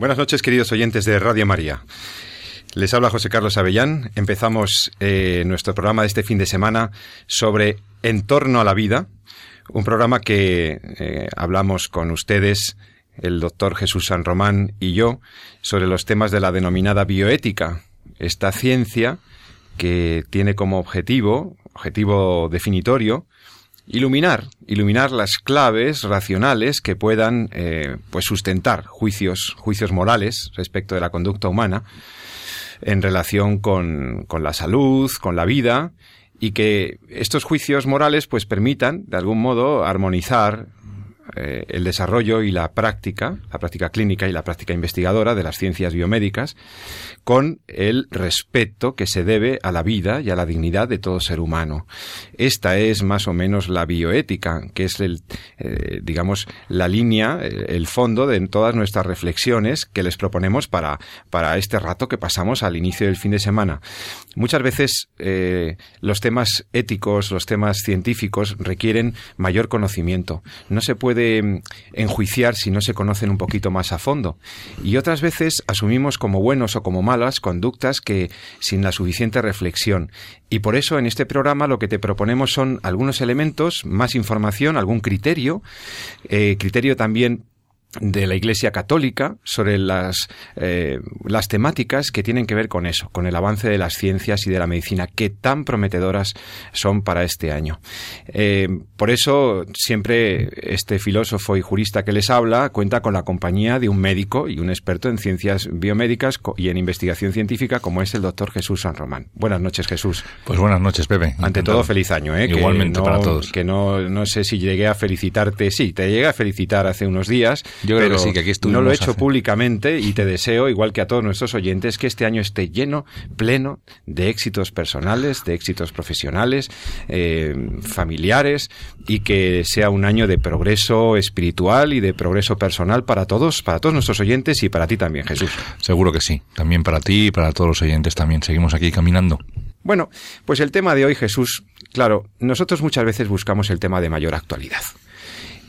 Buenas noches, queridos oyentes de Radio María. Les habla José Carlos Avellán. Empezamos eh, nuestro programa de este fin de semana sobre En torno a la vida, un programa que eh, hablamos con ustedes, el doctor Jesús San Román y yo, sobre los temas de la denominada bioética, esta ciencia que tiene como objetivo, objetivo definitorio, iluminar, iluminar las claves racionales que puedan eh, pues sustentar juicios, juicios morales respecto de la conducta humana en relación con, con la salud, con la vida, y que estos juicios morales pues permitan de algún modo armonizar eh, el desarrollo y la práctica, la práctica clínica y la práctica investigadora de las ciencias biomédicas, con el respeto que se debe a la vida y a la dignidad de todo ser humano. Esta es más o menos la bioética, que es el, eh, digamos, la línea, el fondo de todas nuestras reflexiones que les proponemos para, para este rato que pasamos al inicio del fin de semana. Muchas veces eh, los temas éticos, los temas científicos requieren mayor conocimiento. No se puede enjuiciar si no se conocen un poquito más a fondo. Y otras veces asumimos como buenos o como malas conductas que sin la suficiente reflexión. Y por eso en este programa lo que te proponemos son algunos elementos, más información, algún criterio, eh, criterio también de la Iglesia Católica sobre las, eh, las temáticas que tienen que ver con eso, con el avance de las ciencias y de la medicina, que tan prometedoras son para este año. Eh, por eso, siempre este filósofo y jurista que les habla cuenta con la compañía de un médico y un experto en ciencias biomédicas y en investigación científica, como es el doctor Jesús San Román. Buenas noches, Jesús. Pues buenas noches, Pepe. Ante todo, feliz año. ¿eh? Igualmente para todos. Que no, no sé si llegué a felicitarte. Sí, te llegué a felicitar hace unos días yo creo que sí, que aquí No lo he hecho públicamente y te deseo, igual que a todos nuestros oyentes, que este año esté lleno, pleno de éxitos personales, de éxitos profesionales, eh, familiares y que sea un año de progreso espiritual y de progreso personal para todos, para todos nuestros oyentes y para ti también, Jesús. Seguro que sí. También para ti y para todos los oyentes también. Seguimos aquí caminando. Bueno, pues el tema de hoy, Jesús, claro, nosotros muchas veces buscamos el tema de mayor actualidad.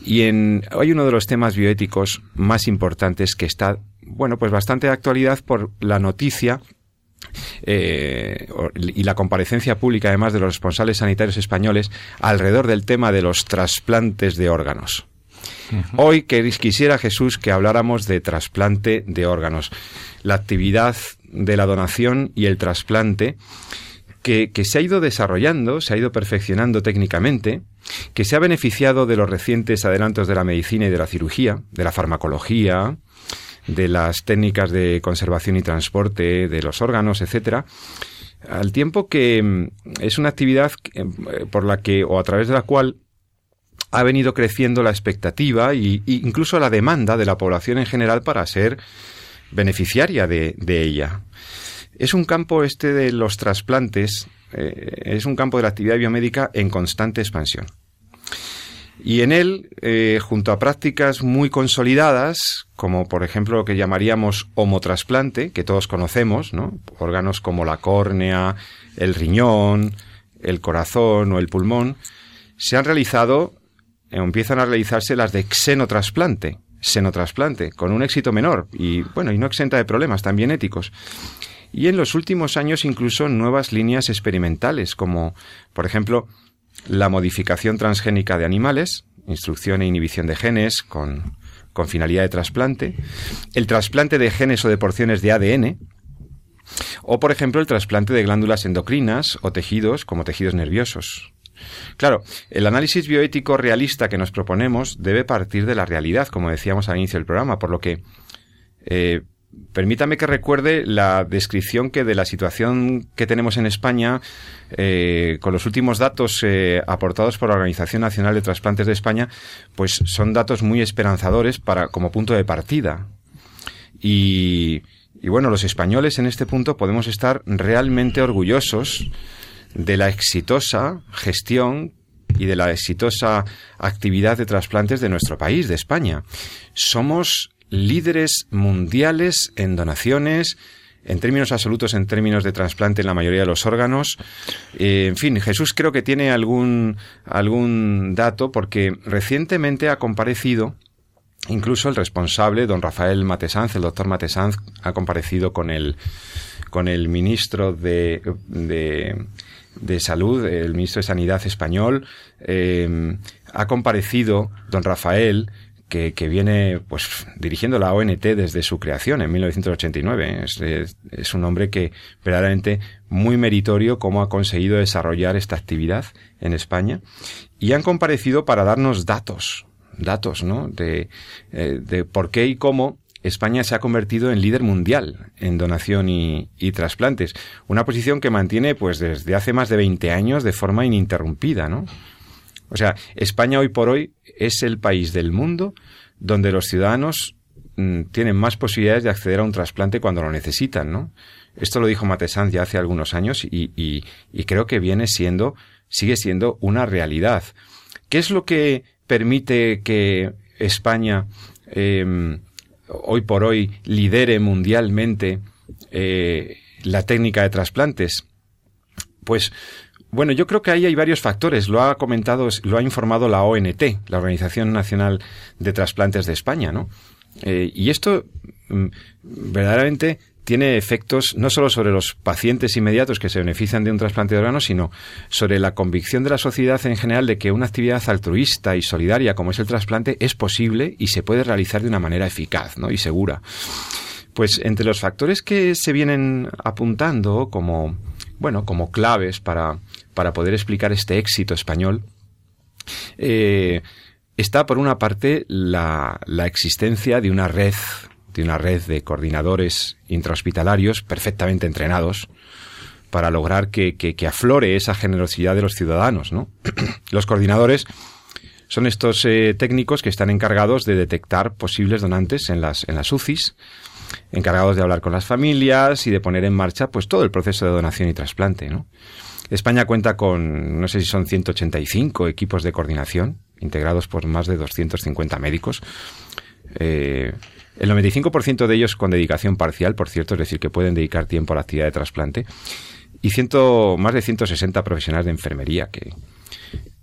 Y en, hay uno de los temas bioéticos más importantes que está, bueno, pues bastante de actualidad por la noticia eh, y la comparecencia pública además de los responsables sanitarios españoles alrededor del tema de los trasplantes de órganos. Hoy quisiera Jesús que habláramos de trasplante de órganos, la actividad de la donación y el trasplante que, se ha ido desarrollando, se ha ido perfeccionando técnicamente, que se ha beneficiado de los recientes adelantos de la medicina y de la cirugía, de la farmacología, de las técnicas de conservación y transporte de los órganos, etcétera, al tiempo que mm, es una actividad eh, por la que o a través de la cual ha venido creciendo la expectativa e incluso la demanda de la población en general para ser beneficiaria de ella. Es un campo este de los trasplantes, eh, es un campo de la actividad biomédica en constante expansión. Y en él, eh, junto a prácticas muy consolidadas, como por ejemplo lo que llamaríamos homotrasplante, que todos conocemos, ¿no? órganos como la córnea, el riñón, el corazón o el pulmón, se han realizado, eh, empiezan a realizarse las de xenotrasplante, xenotrasplante, con un éxito menor y bueno, y no exenta de problemas también éticos y en los últimos años incluso nuevas líneas experimentales, como por ejemplo la modificación transgénica de animales, instrucción e inhibición de genes con, con finalidad de trasplante, el trasplante de genes o de porciones de ADN, o por ejemplo el trasplante de glándulas endocrinas o tejidos como tejidos nerviosos. Claro, el análisis bioético realista que nos proponemos debe partir de la realidad, como decíamos al inicio del programa, por lo que eh, permítame que recuerde la descripción que de la situación que tenemos en España, eh, con los últimos datos eh, aportados por la Organización Nacional de Trasplantes de España, pues son datos muy esperanzadores para como punto de partida. Y, y bueno, los españoles en este punto podemos estar realmente orgullosos de la exitosa gestión y de la exitosa actividad de trasplantes de nuestro país, de España. Somos líderes mundiales en donaciones, en términos absolutos, en términos de trasplante en la mayoría de los órganos. Eh, en fin, Jesús creo que tiene algún, algún dato porque recientemente ha comparecido Incluso el responsable, don Rafael Matesanz, el doctor Matesanz, ha comparecido con el, con el ministro de, de, de Salud, el ministro de Sanidad español. Eh, ha comparecido don Rafael que, que, viene pues dirigiendo la ONT desde su creación en 1989. Es, es, es, un hombre que verdaderamente muy meritorio cómo ha conseguido desarrollar esta actividad en España y han comparecido para darnos datos, datos, ¿no? De, eh, de por qué y cómo España se ha convertido en líder mundial en donación y, y, trasplantes. Una posición que mantiene pues desde hace más de 20 años de forma ininterrumpida, ¿no? O sea, España hoy por hoy es el país del mundo donde los ciudadanos mm, tienen más posibilidades de acceder a un trasplante cuando lo necesitan, ¿no? Esto lo dijo Matesanz ya hace algunos años y, creo que viene siendo, sigue siendo una realidad. ¿Qué es lo que permite que España eh, hoy por hoy lidere mundialmente eh, la técnica de trasplantes? Pues bueno, yo creo que ahí hay varios factores. Lo ha comentado, lo ha informado la ONT, la Organización Nacional de Trasplantes de España, ¿no? Eh, y esto mm, verdaderamente tiene efectos no solo sobre los pacientes inmediatos que se benefician de un trasplante de órganos, sino sobre la convicción de la sociedad en general de que una actividad altruista y solidaria como es el trasplante es posible y se puede realizar de una manera eficaz ¿no? y segura. Pues entre los factores que se vienen apuntando como, bueno, como claves para, para poder explicar este éxito español, eh, está por una parte la, la existencia de una red de una red de coordinadores intrahospitalarios perfectamente entrenados para lograr que, que, que aflore esa generosidad de los ciudadanos. ¿no? los coordinadores son estos eh, técnicos que están encargados de detectar posibles donantes en las, en las UCIs, encargados de hablar con las familias y de poner en marcha pues todo el proceso de donación y trasplante. ¿no? España cuenta con, no sé si son 185 equipos de coordinación, integrados por más de 250 médicos. Eh, el 95% de ellos con dedicación parcial, por cierto, es decir, que pueden dedicar tiempo a la actividad de trasplante. Y ciento, más de 160 profesionales de enfermería que,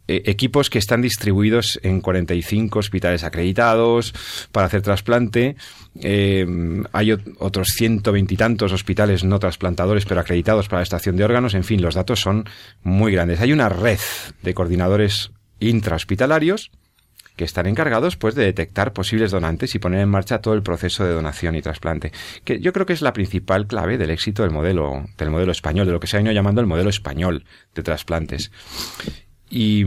eh, equipos que están distribuidos en 45 hospitales acreditados para hacer trasplante. Eh, hay otros 120 y tantos hospitales no trasplantadores, pero acreditados para la estación de órganos. En fin, los datos son muy grandes. Hay una red de coordinadores intrahospitalarios que están encargados pues de detectar posibles donantes y poner en marcha todo el proceso de donación y trasplante, que yo creo que es la principal clave del éxito del modelo del modelo español, de lo que se ha ido llamando el modelo español de trasplantes. Y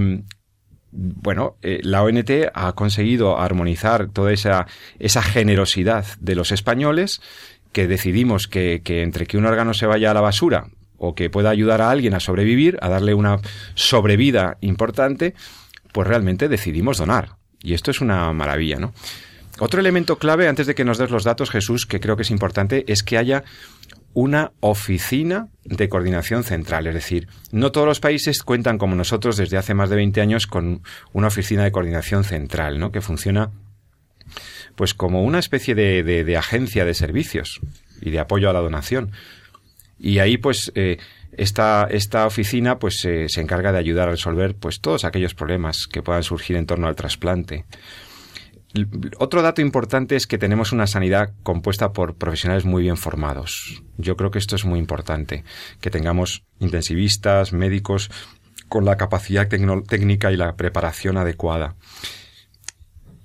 bueno, eh, la ONT ha conseguido armonizar toda esa, esa generosidad de los españoles que decidimos que, que entre que un órgano se vaya a la basura o que pueda ayudar a alguien a sobrevivir, a darle una sobrevida importante, pues realmente decidimos donar. Y esto es una maravilla, ¿no? Otro elemento clave, antes de que nos des los datos, Jesús, que creo que es importante, es que haya una oficina de coordinación central. Es decir, no todos los países cuentan como nosotros desde hace más de 20 años con una oficina de coordinación central, ¿no? Que funciona pues como una especie de, de, agencia de servicios y de apoyo a la donación. Y ahí pues eh, esta, esta oficina pues eh, se encarga de ayudar a resolver pues todos aquellos problemas que puedan surgir en torno al trasplante. Otro dato importante es que tenemos una sanidad compuesta por profesionales muy bien formados. Yo creo que esto es muy importante, que tengamos intensivistas, médicos con la capacidad técnica y la preparación adecuada.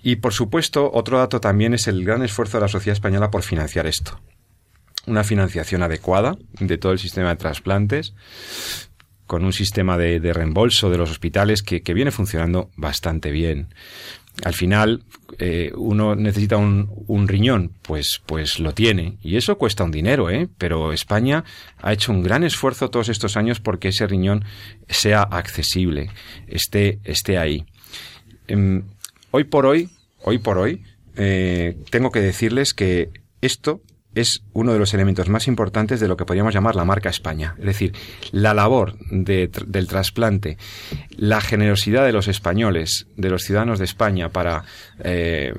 Y por supuesto, otro dato también es el gran esfuerzo de la sociedad española por financiar esto una financiación adecuada de todo el sistema de trasplantes, con un sistema de, reembolso de los hospitales que, viene funcionando bastante bien. Al final eh, uno necesita un, riñón, pues, pues lo tiene. Y eso cuesta un dinero, ¿eh? Pero España ha hecho un gran esfuerzo todos estos años porque ese riñón sea accesible, esté, esté ahí. Em, hoy por hoy, hoy por hoy, eh, tengo que decirles que esto es uno de los elementos más importantes de lo que podríamos llamar la marca España. Es decir, la labor del trasplante, la generosidad de los españoles, de los ciudadanos de España para eh,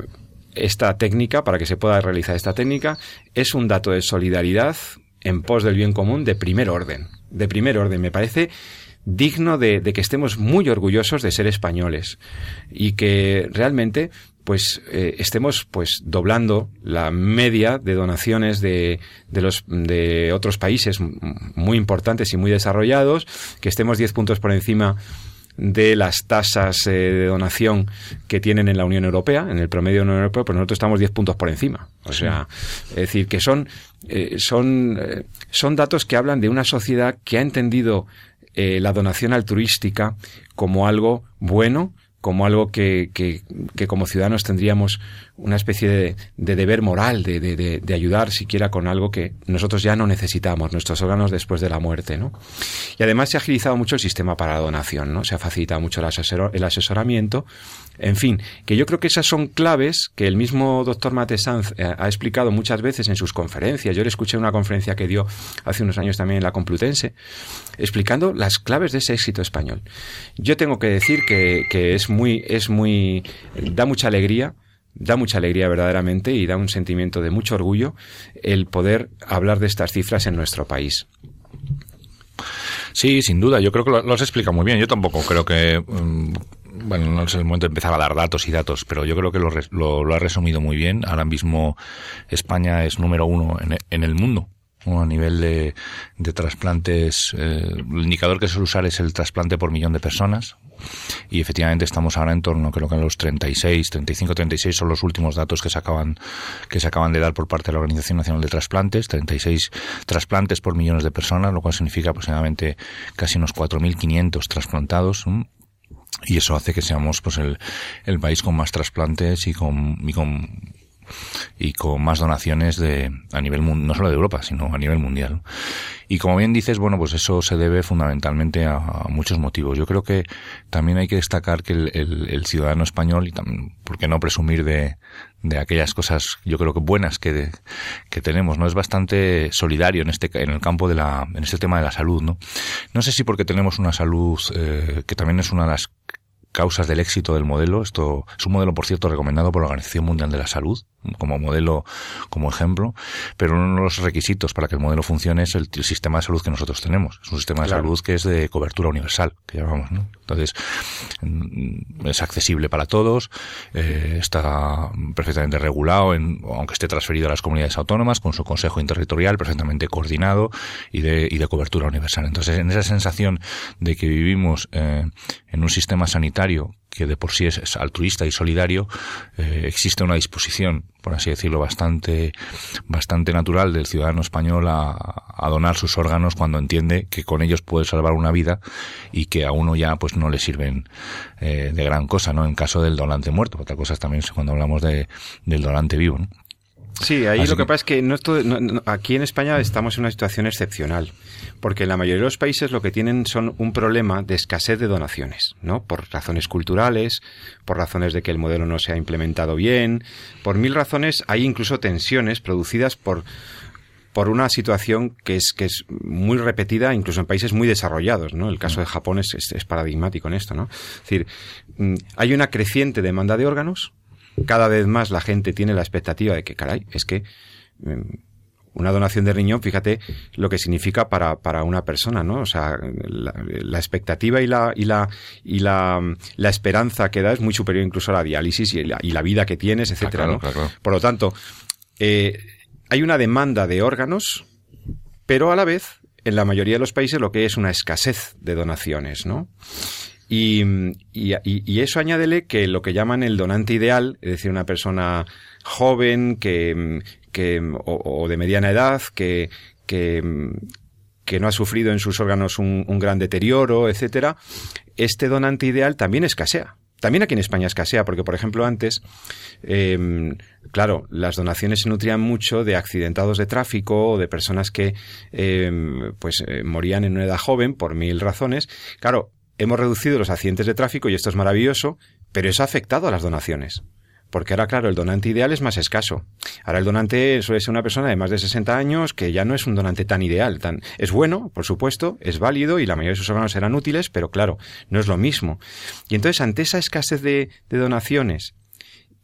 esta técnica, para que se pueda realizar esta técnica, es un dato de solidaridad en pos del bien común de primer orden. De primer orden, me parece digno de, de que estemos muy orgullosos de ser españoles y que realmente pues eh, estemos pues doblando la media de donaciones de, de, los de otros países muy importantes y muy desarrollados, que estemos 10 puntos por encima de las tasas eh, de donación que tienen en la Unión Europea, en el promedio de la Unión Europea, pues nosotros estamos 10 puntos por encima. O sea, es decir, que son, eh, son, son datos que hablan de una sociedad que ha entendido la donación altruística como algo bueno, como algo que, que, que, como ciudadanos tendríamos una especie de, de deber moral de, de, de, ayudar siquiera con algo que nosotros ya no necesitamos, nuestros órganos después de la muerte, ¿no? Y además se ha agilizado mucho el sistema para la donación, ¿no? Se ha facilitado mucho el, asesor, el asesoramiento. En fin, que yo creo que esas son claves que el mismo doctor Mate Sanz eh, ha explicado muchas veces en sus conferencias. Yo le escuché una conferencia que dio hace unos años también en la Complutense, explicando las claves de ese éxito español. Yo tengo que decir que, es muy, es muy, da mucha alegría da mucha alegría verdaderamente y da un sentimiento de mucho orgullo el poder hablar de estas cifras en nuestro país. Sí, sin duda. Yo creo que lo, lo has explicado muy bien. Yo tampoco creo que. Um, bueno, no es el momento de empezar a dar datos y datos, pero yo creo que lo, lo, lo ha resumido muy bien. Ahora mismo España es número uno en, en el mundo a nivel de, de trasplantes, eh, el indicador que suele usar es el trasplante por millón de personas. Y efectivamente estamos ahora en torno, creo que a los 36, 35, 36 son los últimos datos que se acaban, que se acaban de dar por parte de la Organización Nacional de Trasplantes. 36 trasplantes por millones de personas, lo cual significa aproximadamente casi unos 4.500 trasplantados. Y eso hace que seamos pues el, el país con más trasplantes y con, y con y con más donaciones de a nivel no solo de Europa sino a nivel mundial. Y como bien dices bueno pues eso se debe fundamentalmente a, muchos motivos. Yo creo que también hay que destacar que el, el, el ciudadano español y también por qué no presumir de, de aquellas cosas yo creo que buenas que, que tenemos no es bastante solidario en este en el campo de la en este tema de la salud no no sé si porque tenemos una salud eh, que también es una de las causas del éxito del modelo. Esto es un modelo, por cierto, recomendado por la Organización Mundial de la Salud como modelo, como ejemplo, pero uno de los requisitos para que el modelo funcione es el, el sistema de salud que nosotros tenemos. Es un sistema de claro. salud que es de cobertura universal, que llamamos, ¿no? Entonces, mm, es accesible para todos, eh, está perfectamente regulado, en, aunque esté transferido a las comunidades autónomas, con su consejo interterritorial perfectamente coordinado y de, y de cobertura universal. Entonces, en esa sensación de que vivimos eh, en un sistema sanitario que de por sí es, altruista y solidario, eh, existe una disposición, por así decirlo, bastante, bastante natural del ciudadano español a, a, donar sus órganos cuando entiende que con ellos puede salvar una vida y que a uno ya pues no le sirven eh, de gran cosa, ¿no? En caso del donante muerto. Otra cosa es también cuando hablamos de, del donante vivo, ¿no? Sí, ahí Así lo que pasa es que no, no, no, aquí en España estamos en una situación excepcional, porque en la mayoría de los países lo que tienen son un problema de escasez de donaciones, ¿no? Por razones culturales, por razones de que el modelo no se ha implementado bien, por mil razones hay incluso tensiones producidas por por una situación que es, que es muy repetida incluso en países muy desarrollados, ¿no? El caso de Japón es, es, es paradigmático en esto, ¿no? Es decir, mm, hay una creciente demanda de órganos, cada vez más la gente tiene la expectativa de que, caray, es que una donación de riñón, fíjate lo que significa para, para una persona, ¿no? O sea, la, la, expectativa y la, y la, y la, la esperanza que da es muy superior incluso a la diálisis y la, y la vida que tienes, etcétera, ah, claro, ¿no? Claro. Por lo tanto, eh, hay una demanda de órganos, pero a la vez, en la mayoría de los países, lo que es una escasez de donaciones, ¿no? Y, y, y, eso añádele que lo que llaman el donante ideal, es decir, una persona joven que, que o, o de mediana edad, que, que, que no ha sufrido en sus órganos un, un gran deterioro, etcétera, este donante ideal también escasea. También aquí en España escasea, porque por ejemplo antes, em, claro, las donaciones se nutrían mucho de accidentados de tráfico o de personas que em, pues eh, morían en una edad joven por mil razones. Claro, hemos reducido los accidentes de tráfico y esto es maravilloso, pero eso ha afectado a las donaciones. Porque ahora, claro, el donante ideal es más escaso. Ahora el donante suele ser una persona de más de 60 años que ya no es un donante tan ideal. Tan, es bueno, por supuesto, es válido y la mayoría de sus órganos serán útiles, pero claro, no es lo mismo. Y entonces, ante esa escasez de, de donaciones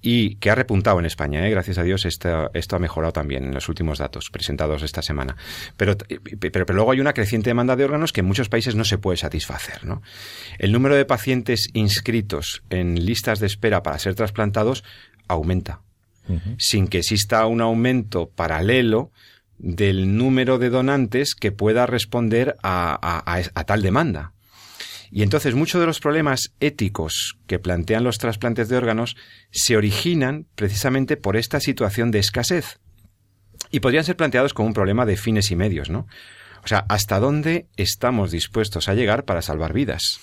y que ha repuntado en España, ¿eh? gracias a Dios esto, esto ha mejorado también en los últimos datos presentados esta semana. Pero, pero, pero, luego hay una creciente demanda de órganos que en muchos países no se puede satisfacer. ¿no? El número de pacientes inscritos en listas de espera para ser trasplantados aumenta, uh -huh. sin que exista un aumento paralelo del número de donantes que pueda responder a, a, a, a tal demanda. Y entonces muchos de los problemas éticos que plantean los trasplantes de órganos se originan precisamente por esta situación de escasez. Y podrían ser planteados como un problema de fines y medios, ¿no? O sea, ¿hasta dónde estamos dispuestos a llegar para salvar vidas?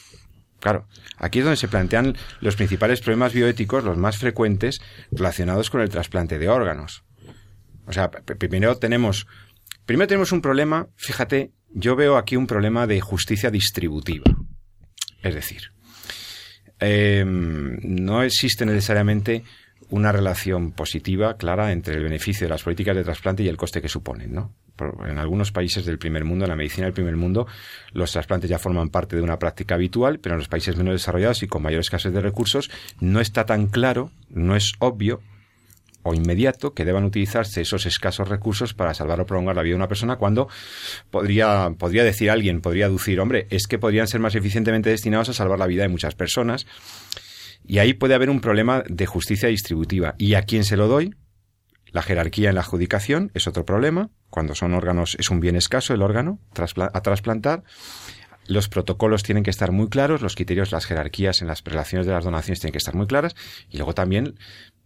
Claro, aquí es donde se plantean los principales problemas bioéticos, los más frecuentes, relacionados con el trasplante de órganos. O sea, primero tenemos, primero tenemos un problema, fíjate, yo veo aquí un problema de justicia distributiva. Es decir, eh, no existe necesariamente una relación positiva, clara, entre el beneficio de las políticas de trasplante y el coste que suponen, ¿no? En algunos países del primer mundo, en la medicina del primer mundo, los trasplantes ya forman parte de una práctica habitual, pero en los países menos desarrollados y con mayor escasez de recursos, no está tan claro, no es obvio o inmediato que deban utilizarse esos escasos recursos para salvar o prolongar la vida de una persona cuando podría, podría decir alguien, podría aducir, hombre, es que podrían ser más eficientemente destinados a salvar la vida de muchas personas. Y ahí puede haber un problema de justicia distributiva. ¿Y a quién se lo doy? La jerarquía en la adjudicación es otro problema. Cuando son órganos, es un bien escaso el órgano a trasplantar. Los protocolos tienen que estar muy claros, los criterios, las jerarquías en las relaciones de las donaciones tienen que estar muy claras. Y luego también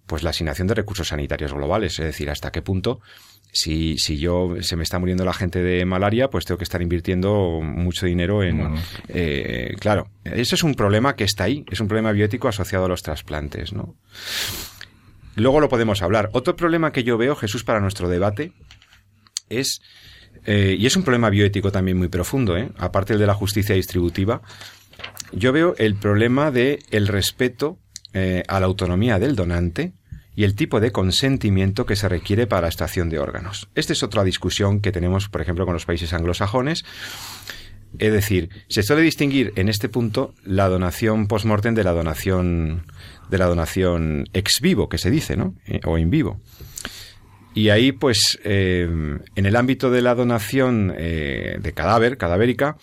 pues la asignación de recursos sanitarios globales, es decir, hasta qué punto si, si yo se me está muriendo la gente de malaria, pues tengo que estar invirtiendo mucho dinero en bueno. eh, claro, eso es un problema que está ahí, es un problema bioético asociado a los trasplantes, ¿no? Luego lo podemos hablar. Otro problema que yo veo, Jesús, para nuestro debate es eh, y es un problema bioético también muy profundo, ¿eh? aparte de la justicia distributiva, yo veo el problema de el respeto eh, a la autonomía del donante y el tipo de consentimiento que se requiere para la extracción de órganos. Esta es otra discusión que tenemos, por ejemplo, con los países anglosajones. Es decir, se suele distinguir en este punto la donación post-mortem de la donación de la donación ex vivo, que se dice, ¿no? Eh, o in vivo. Y ahí, pues, eh, en el ámbito de la donación de cadáver, cadavérica,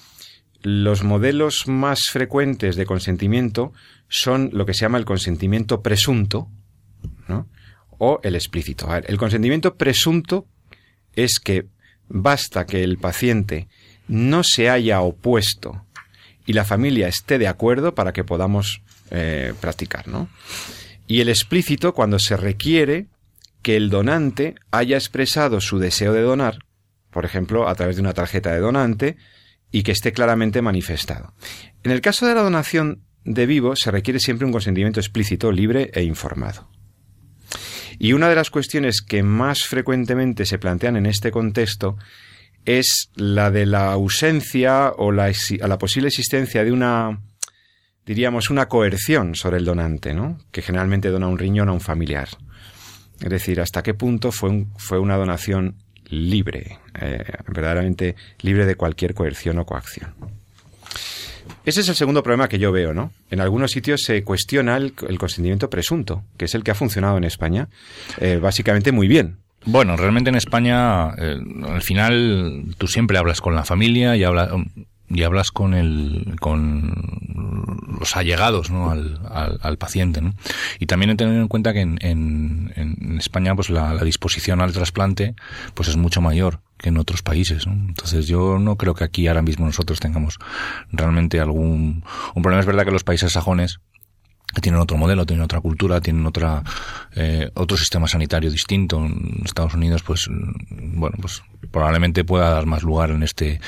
los modelos más frecuentes de consentimiento son lo que se llama el consentimiento presunto, ¿no? O el explícito. El consentimiento presunto es que basta que el paciente no se haya opuesto y la familia esté de acuerdo para que podamos eh, practicar, ¿no? Y el explícito cuando se requiere que el donante haya expresado su deseo de donar, por ejemplo, a través de una tarjeta de donante, y que esté claramente manifestado. En el caso de la donación de vivo se requiere siempre un consentimiento explícito, libre e informado. Y una de las cuestiones que más frecuentemente se plantean en este contexto es la de la ausencia o la, posible existencia de una, diríamos, una coerción sobre el donante, ¿no? Que generalmente dona un riñón a un familiar. Es decir, hasta qué punto fue, fue una donación libre, eh, verdaderamente libre de cualquier coerción o coacción. Ese es el segundo problema que yo veo, ¿no? En algunos sitios se cuestiona el, consentimiento presunto, que es el que ha funcionado en España eh, básicamente muy bien. Bueno, realmente en España, eh, al final, tú siempre hablas con la familia y hablas, y hablas con el, con los allegados, ¿no? al, al, al paciente, ¿no? Y también tener en cuenta que en, en, en España, pues la, la, disposición al trasplante, pues es mucho mayor que en otros países, ¿no? Entonces yo no creo que aquí ahora mismo nosotros tengamos realmente algún, un problema. Es verdad que los países sajones, tienen otro modelo, tienen otra cultura, tienen otra eh, otro sistema sanitario distinto. En Estados Unidos, pues bueno, pues probablemente pueda dar más lugar en este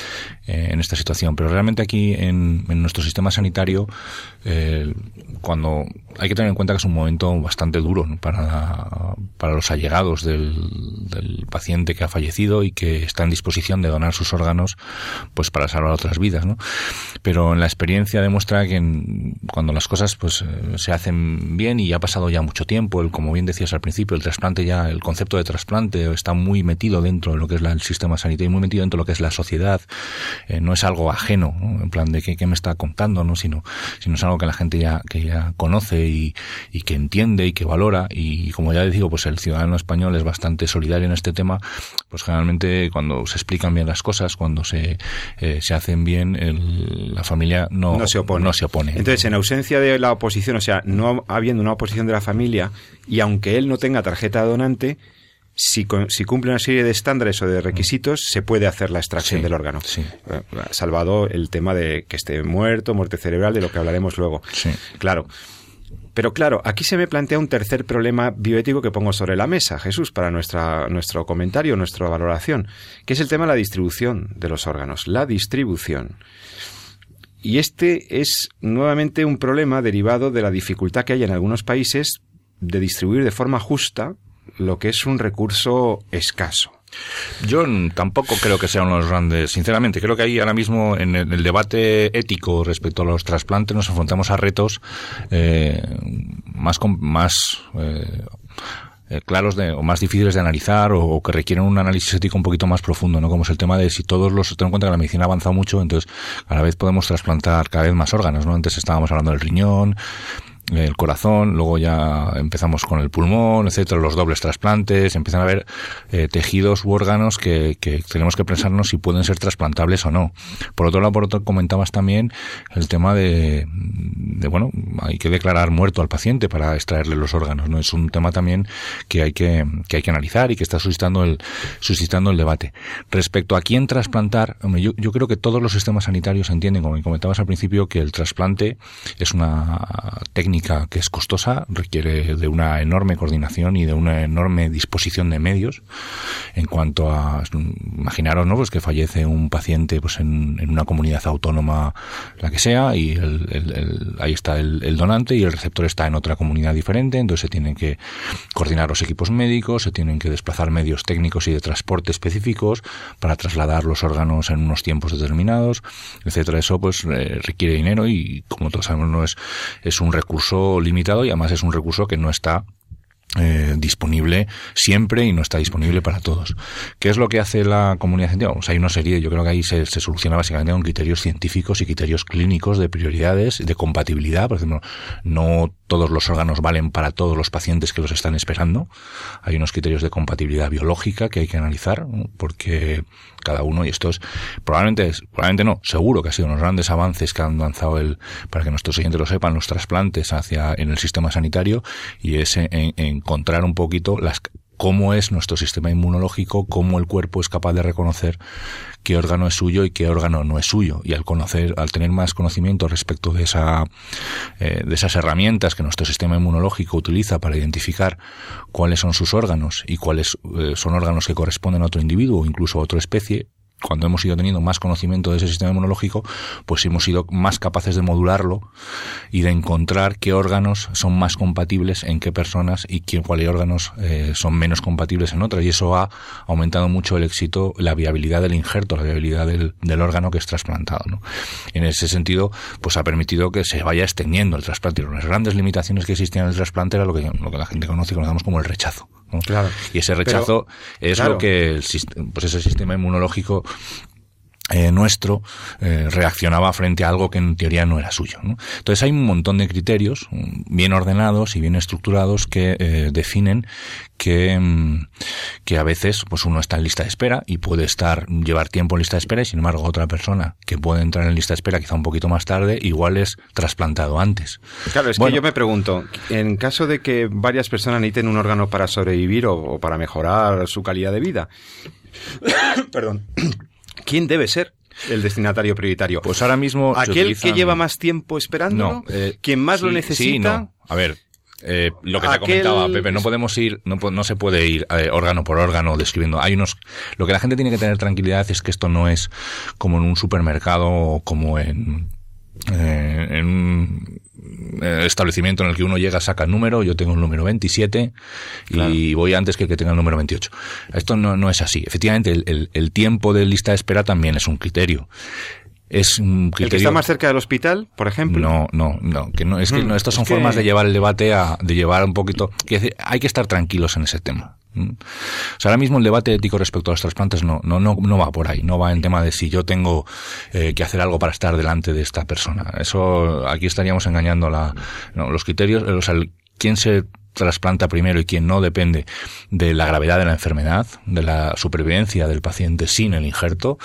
eh, en esta situación. Pero realmente aquí en, nuestro sistema sanitario, eh, cuando hay que tener en cuenta que es un momento bastante duro para, para los allegados del, del, paciente que ha fallecido y que está en disposición de donar sus órganos, pues para salvar otras vidas, ¿no? Pero en la experiencia demuestra que cuando las cosas pues se hacen bien y ha pasado ya mucho tiempo, el, como bien decías al principio, el trasplante ya, el concepto de trasplante está muy metido dentro de lo que es el sistema sanitario, muy metido dentro de lo que es la sociedad, eh, no es algo ajeno, en plan de qué, me está contando, ¿no? sino, sino es algo que la gente ya, que ya conoce y, y que entiende y que valora y como ya digo, pues el ciudadano español es bastante solidario en este tema, pues generalmente cuando se explican bien las cosas, cuando se, eh, se hacen bien, la familia no, no, se opone. no se opone. Entonces, en ausencia de la oposición, sea, no habiendo una oposición de la familia y aunque él no tenga tarjeta donante, si, si, cumple una serie de estándares o de requisitos, se puede hacer la extracción del órgano. Sí. Eh, salvado el tema de que esté muerto, muerte cerebral, de lo que hablaremos luego. Sí. Claro. Pero claro, aquí se me plantea un tercer problema bioético que pongo sobre la mesa, Jesús, para nuestra, nuestro comentario, nuestra valoración, que es el tema de la distribución de los órganos. La distribución. Y este es nuevamente un problema derivado de la dificultad que hay en algunos países de distribuir de forma justa lo que es un recurso escaso. Yo tampoco creo que sea uno de los grandes, sinceramente, creo que ahí ahora mismo en el, debate ético respecto a los trasplantes nos enfrentamos a retos eh, más, más eh, eh, claros de, o más difíciles de analizar o, que requieren un análisis ético un poquito más profundo, ¿no? Como es el tema de si todos los, ten en cuenta que la medicina ha avanzado mucho, entonces cada vez podemos trasplantar cada vez más órganos, ¿no? Antes estábamos hablando del riñón, el corazón, luego ya empezamos con el pulmón, etcétera, los dobles trasplantes, empiezan a haber eh, tejidos u órganos que, tenemos que pensarnos si pueden ser trasplantables o no. Por otro lado, por otro comentabas también el tema de, de, bueno, hay que declarar muerto al paciente para extraerle los órganos, ¿no? Es un tema también que hay que, que hay que analizar y que está suscitando el, suscitando el debate. Respecto a quién trasplantar, yo creo que todos los sistemas sanitarios entienden, como comentabas al principio, que el trasplante es una técnica que es costosa, requiere de una enorme coordinación y de una enorme disposición de medios. En cuanto a, imaginaros, ¿no? Pues que fallece un paciente pues en, una comunidad autónoma, la que sea, y ahí está el, donante y el receptor está en otra comunidad diferente, entonces se tienen que coordinar los equipos médicos, se tienen que desplazar medios técnicos y de transporte específicos para trasladar los órganos en unos tiempos determinados, etcétera. Eso pues eh, requiere dinero y como todos sabemos no es, es un recurso limitado y además es un recurso que no está eh, disponible siempre y no está disponible para todos. ¿Qué es lo que hace la comunidad científica? hay una serie, yo creo que ahí se, se, soluciona básicamente con criterios científicos y criterios clínicos de prioridades, de compatibilidad. Por ejemplo, no todos los órganos valen para todos los pacientes que los están esperando. Hay unos criterios de compatibilidad biológica que hay que analizar, porque cada uno, y esto es, probablemente, probablemente no, seguro que ha sido unos grandes avances que han lanzado el, para que nuestros oyentes lo sepan, los trasplantes hacia, en el sistema sanitario, y es encontrar un poquito las cómo es nuestro sistema inmunológico, cómo el cuerpo es capaz de reconocer qué órgano es suyo y qué órgano no es suyo. Y al conocer, al tener más conocimiento respecto de esa, eh, de esas herramientas que nuestro sistema inmunológico utiliza para identificar cuáles son sus órganos y cuáles eh, son órganos que corresponden a otro individuo o incluso a otra especie, cuando hemos ido teniendo más conocimiento de ese sistema inmunológico, pues hemos sido más capaces de modularlo y de encontrar qué órganos son más compatibles en qué personas y qué, cuáles órganos eh, son menos compatibles en otras. Y eso ha aumentado mucho el éxito, la viabilidad del injerto, la viabilidad del, órgano que es trasplantado. ¿no? En ese sentido, pues ha permitido que se vaya extendiendo el trasplante. Las grandes limitaciones que existían en el trasplante era lo que la gente conoce y conocemos como el rechazo. Claro. Y ese rechazo es lo que el, pues ese sistema inmunológico eh, nuestro eh, reaccionaba frente a algo que en teoría no era suyo. Entonces hay un montón de criterios mm, bien ordenados y bien estructurados que eh, definen que, mm, que a veces pues uno está en lista de espera y puede estar llevar tiempo en lista de espera y sin embargo otra persona que puede entrar en lista de espera quizá un poquito más tarde igual es trasplantado antes. Claro, es que yo me pregunto, en caso de que varias personas necesiten un órgano para sobrevivir o, o para mejorar su calidad de vida, perdón ¿quién debe ser el destinatario prioritario? Pues ahora mismo... ¿Aquel que lleva más tiempo esperando? No, eh, ¿Quien más lo necesita? sí, no. A ver, eh, lo que te Aquel- comentaba Pepe, no podemos ir, no, no se puede ir eh, órgano por órgano describiendo. Hay unos, lo que la gente tiene que tener tranquilidad es que esto no es como en un supermercado o como en, establecimiento en el que uno llega, saca el número, yo tengo el número 27 y voy antes que el que tenga el número 28. Esto no, no es así. Efectivamente, el, el- el tiempo de lista de espera también es un criterio. Es un ¿El que criterio. está más cerca del hospital, por ejemplo? No, no, no, que no, es que Mm, no, estas son es que- formas de llevar el debate a, de llevar un poquito, que hay que estar tranquilos en ese tema. ¿M? O sea, ahora mismo el debate ético respecto a los trasplantes no, no, no, no va por ahí, no va en tema de si yo tengo eh, que hacer algo para estar delante de esta persona. Eso, aquí estaríamos engañando la, no, los criterios, o sea, el- quién se trasplanta primero y quién no depende de la gravedad de la enfermedad, de la supervivencia del paciente sin el injerto,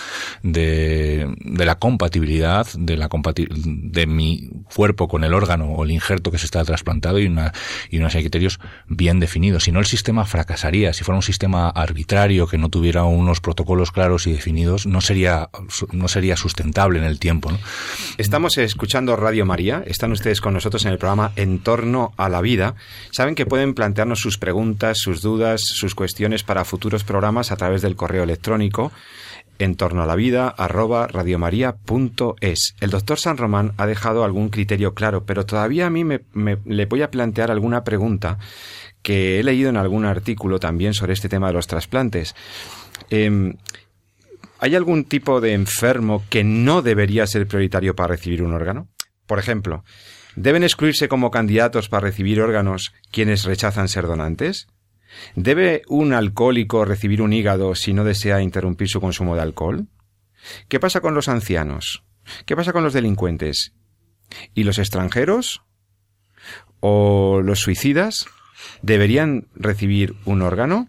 de, de la compatibilidad de la compati- de mi cuerpo con el órgano o el injerto que se está trasplantado y una y de criterios bien definidos. Si no el sistema fracasaría, si fuera un sistema arbitrario que no tuviera unos protocolos claros y definidos, no sería no sería sustentable en el tiempo, ¿no? Estamos escuchando Radio María, están ustedes con nosotros en el programa En torno a la vida. Saben que pueden plantearnos sus preguntas, sus dudas, sus cuestiones para futuros programas a través del correo electrónico en torno a la vida arroba radiomaria.es. El doctor San Román ha dejado algún criterio claro, pero todavía a mí me, me- le voy a plantear alguna pregunta que he leído en algún artículo también sobre este tema de los trasplantes. Em, ¿Hay algún tipo de enfermo que no debería ser prioritario para recibir un órgano? Por ejemplo, ¿deben excluirse como candidatos para recibir órganos quienes rechazan ser donantes? ¿Debe un alcohólico recibir un hígado si no desea interrumpir su consumo de alcohol? ¿Qué pasa con los ancianos? ¿Qué pasa con los delincuentes? ¿Y los extranjeros? ¿O los suicidas? ¿Deberían recibir un órgano?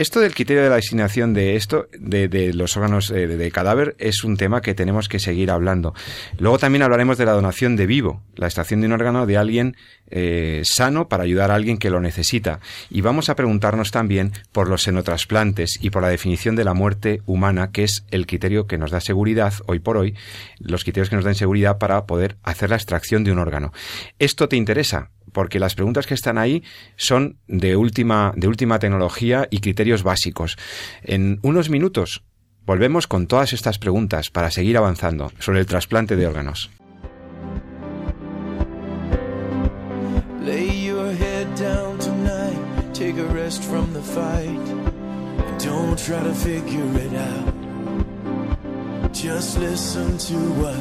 Esto del criterio de la asignación de esto, de, los órganos eh, de, de cadáver, es un tema que tenemos que seguir hablando. Luego también hablaremos de la donación de vivo, la extracción de un órgano de alguien eh, sano para ayudar a alguien que lo necesita. Y vamos a preguntarnos también por los senotrasplantes y por la definición de la muerte humana, que es el criterio que nos da seguridad hoy por hoy, los criterios que nos dan seguridad para poder hacer la extracción de un órgano. ¿Esto te interesa? Porque las preguntas que están ahí son de última, de última tecnología y criterios básicos. En unos minutos volvemos con todas estas preguntas para seguir avanzando sobre el trasplante de órganos. Lay your head down tonight, take a rest from the fight, try to figure it out. Just listen to what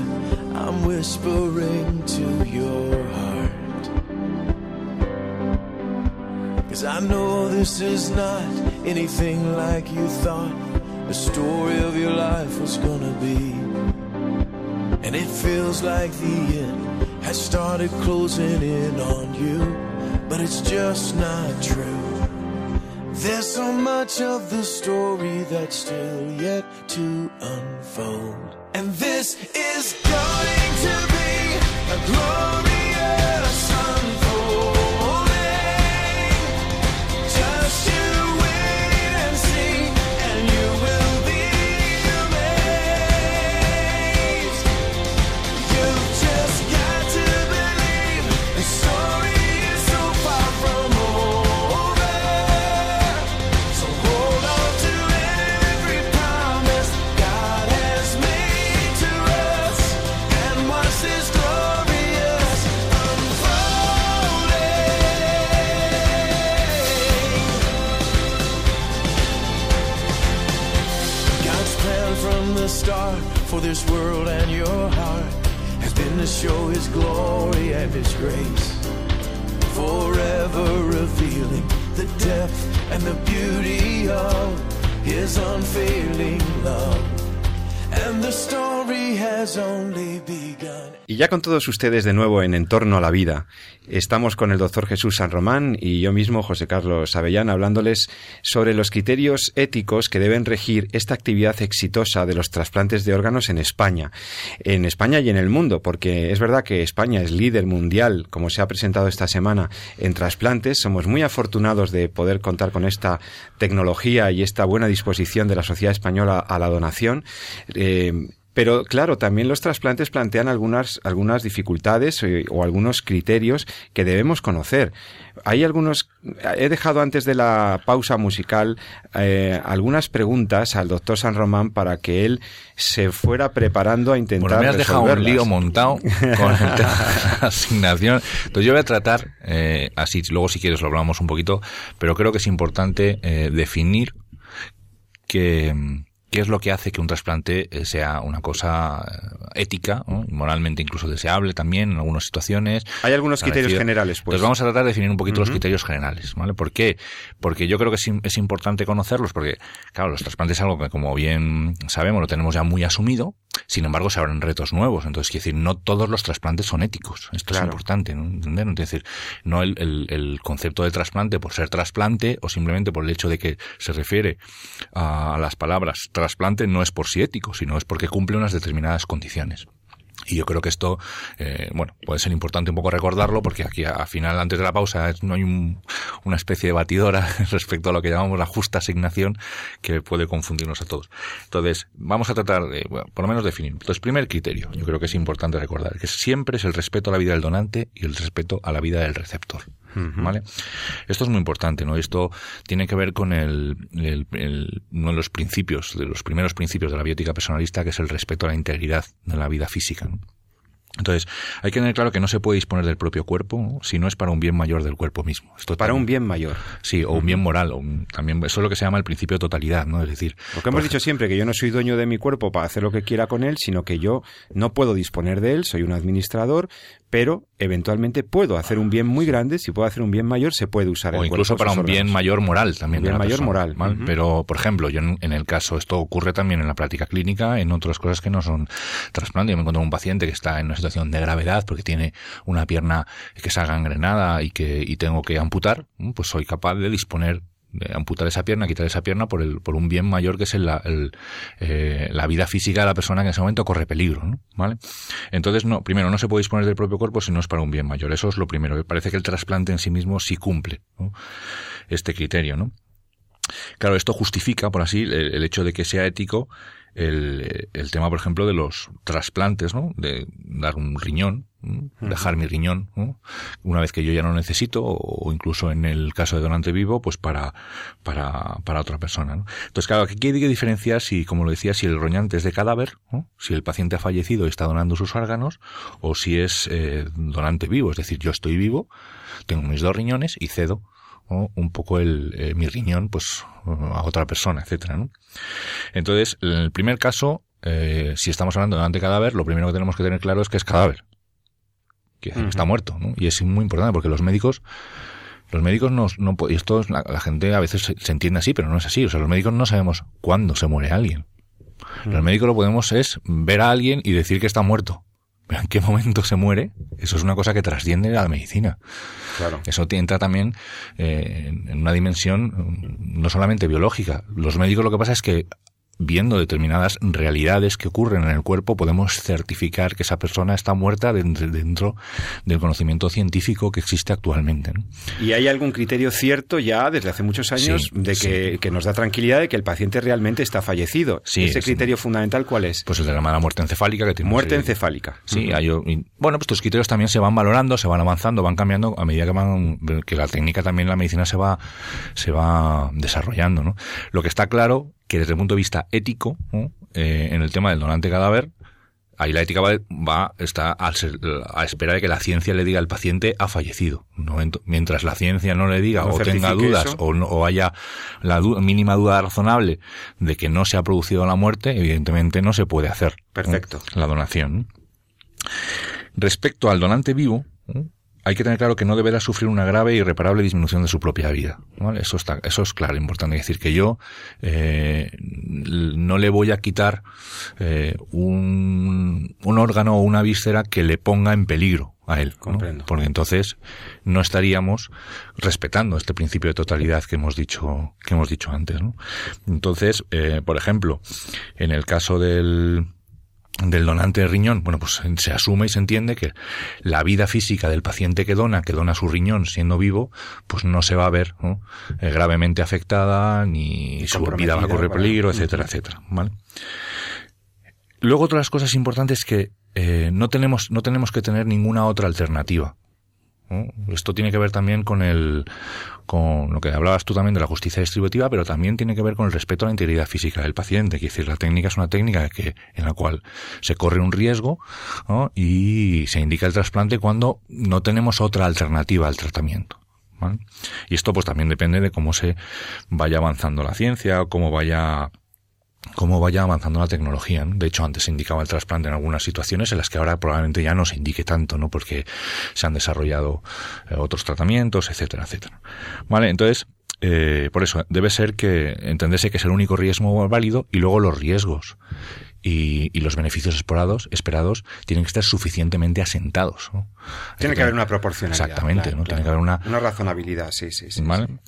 I'm whispering to your heart. Cause I know this is not anything like you thought the story of your life was gonna be. And it feels like the end has started closing in on you, but it's just not true. There's so much of the story that's still yet to unfold. And this is going to be a glorious ya con todos ustedes de nuevo en Entorno a la Vida, estamos con el doctor Jesús San Román y yo mismo, José Carlos Avellán, hablándoles sobre los criterios éticos que deben regir esta actividad exitosa de los trasplantes de órganos en España. En España y en el mundo, porque es verdad que España es líder mundial, como se ha presentado esta semana, en trasplantes. Somos muy afortunados de poder contar con esta tecnología y esta buena disposición de la sociedad española a la donación. Eh, Pero claro, también los trasplantes plantean algunas, algunas dificultades eh, o algunos criterios que debemos conocer. Hay algunos, he dejado antes de la pausa musical eh, algunas preguntas al doctor San Román para que él se fuera preparando a intentar. Bueno, me has dejado un lío montado con la asignación. Entonces yo voy a tratar, eh, así, luego si quieres lo hablamos un poquito, pero creo que es importante eh, definir que qué es lo que hace que un trasplante eh, sea una cosa eh, ética, moralmente incluso deseable también en algunas situaciones. Hay algunos criterios generales, pues. Entonces vamos a tratar de definir un poquito los criterios generales, ¿vale? ¿Por qué? Porque yo creo que es, es, importante conocerlos, porque, claro, los trasplantes es algo que, como bien sabemos, lo tenemos ya muy asumido, sin embargo, se abren retos nuevos. Entonces, quiero decir, no todos los trasplantes son éticos. Esto es importante, ¿no? ¿entender? Es decir, no el, el, el, concepto de trasplante por ser trasplante o simplemente por el hecho de que se refiere a las palabras trasplante no es por sí ético, sino es porque cumple unas determinadas condiciones. Y yo creo que esto, eh, bueno, puede ser importante un poco recordarlo porque aquí al final, antes de la pausa, no hay una especie de batidora respecto a lo que llamamos la justa asignación que puede confundirnos a todos. Entonces, vamos a tratar de, por lo menos definir. Entonces, primer criterio, yo creo que es importante recordar, que siempre es el respeto a la vida del donante y el respeto a la vida del receptor. ¿Vale? Esto es muy importante, ¿no? Esto tiene que ver con el, uno de los principios, de los primeros principios de la biótica personalista, que es el respeto a la integridad de la vida física. Entonces, hay que tener claro que no se puede disponer del propio cuerpo si no es para un bien mayor del cuerpo mismo. Esto para un bien mayor. Sí, o un bien moral. O también, eso es lo que se llama el principio de totalidad, ¿no? Es decir... Lo que hemos dicho siempre, que yo no soy dueño de mi cuerpo para hacer lo que quiera con él, sino que yo no puedo disponer de él, soy un administrador, pero eventualmente puedo hacer un bien muy grande, si puedo hacer un bien mayor, se puede usar o incluso para un bien mayor moral también. Un bien mayor moral. Pero, por ejemplo, yo en, el caso, esto ocurre también en la práctica clínica, en otras cosas que no son trasplantes. Yo me encuentro un paciente que está en una situación de gravedad porque tiene una pierna que se ha gangrenada y que y tengo que amputar, pues soy capaz de disponer amputar esa pierna, quitar esa pierna por, el, por un bien mayor que es el, el, eh, la vida física de la persona que en ese momento corre peligro, ¿no? ¿Vale? Entonces, no, primero, no se puede disponer del propio cuerpo si no es para un bien mayor. Eso es lo primero. Me parece que el trasplante en sí mismo sí cumple este criterio, ¿no? Claro, esto justifica, por así, el, hecho de que sea ético el, el, tema, por ejemplo, de los trasplantes, ¿no? De dar un riñón, dejar mi riñón, una vez que yo ya no necesito, o incluso en el caso de donante vivo, pues para, para, para otra persona. ¿no? Entonces, claro, aquí hay que diferenciar si, como lo decía, si el roñante es de cadáver, si el paciente ha fallecido y está donando sus órganos, o si es eh, donante vivo, es decir, yo estoy vivo, tengo mis dos riñones y cedo un poco el, eh, mi riñón pues a otra persona, etcétera, ¿no? Entonces, en el primer caso, eh, si estamos hablando de donante cadáver, lo primero que tenemos que tener claro es que es cadáver que está muerto, ¿no? Y es muy importante porque los médicos, los médicos no, no y esto la, la, gente a veces se, entiende así, pero no es así. O sea, los médicos no sabemos cuándo se muere alguien. Los médicos lo podemos es ver a alguien y decir que está muerto. Pero en qué momento se muere, eso es una cosa que trasciende a la medicina. Claro. Eso entra también eh, en una dimensión no solamente biológica. Los médicos lo que pasa es que viendo determinadas realidades que ocurren en el cuerpo, podemos certificar que esa persona está muerta dentro, del conocimiento científico que existe actualmente. ¿Y hay algún criterio cierto ya desde hace muchos años de que, nos da tranquilidad de que el paciente realmente está fallecido? Sí, ¿Ese criterio fundamental cuál es? Pues el de la mala muerte encefálica que tiene. Muerte encefálica. Sí, hay, bueno, pues estos criterios también se van valorando, se van avanzando, van cambiando a medida que van, que la técnica también la medicina se va, se va desarrollando, ¿no? Lo que está claro que desde el punto de vista ético, eh, en el tema del donante cadáver, ahí la ética va, va está a, a, espera de que la ciencia le diga al paciente ha fallecido. ¿no? Mientras la ciencia no le diga o tenga dudas o, o, haya la mínima duda razonable de que no se ha producido la muerte, evidentemente no se puede hacer Perfecto. la donación. Respecto al donante vivo, hay que tener claro que no deberá sufrir una grave e irreparable disminución de su propia vida. Eso está, eso es claro, importante decir que yo eh, no le voy a quitar eh, un, un, órgano o una víscera que le ponga en peligro a él, Comprendo. porque entonces no estaríamos respetando este principio de totalidad que hemos dicho que hemos dicho antes. ¿no? Entonces, eh, por ejemplo, en el caso del del donante de riñón, bueno, pues se asume y se entiende que la vida física del paciente que dona, que dona su riñón siendo vivo, pues no se va a ver ¿no? eh, gravemente afectada, ni su vida va a correr peligro, etcétera, etcétera. ¿vale? luego otras cosas importantes que eh, no tenemos no tenemos que tener ninguna otra alternativa. Esto tiene que ver también con el con lo que hablabas tú también de la justicia distributiva, pero también tiene que ver con el respeto a la integridad física del paciente. Es decir, la técnica es una técnica que, en la cual se corre un riesgo y se indica el trasplante cuando no tenemos otra alternativa al tratamiento. Y esto pues también depende de cómo se vaya avanzando la ciencia, cómo vaya cómo vaya avanzando la tecnología. De hecho, antes se indicaba el trasplante en algunas situaciones en las que ahora probablemente ya no se indique tanto, ¿no? Porque se han desarrollado eh, otros tratamientos, etcétera, etcétera. Vale, entonces, eh, por eso, debe ser que entenderse que es el único riesgo válido y luego los riesgos y, los beneficios esperados, esperados tienen que estar suficientemente asentados. Tiene que, haber una proporcionalidad. Exactamente, ¿no? Tiene que haber una... Una razonabilidad, sí, sí, sí.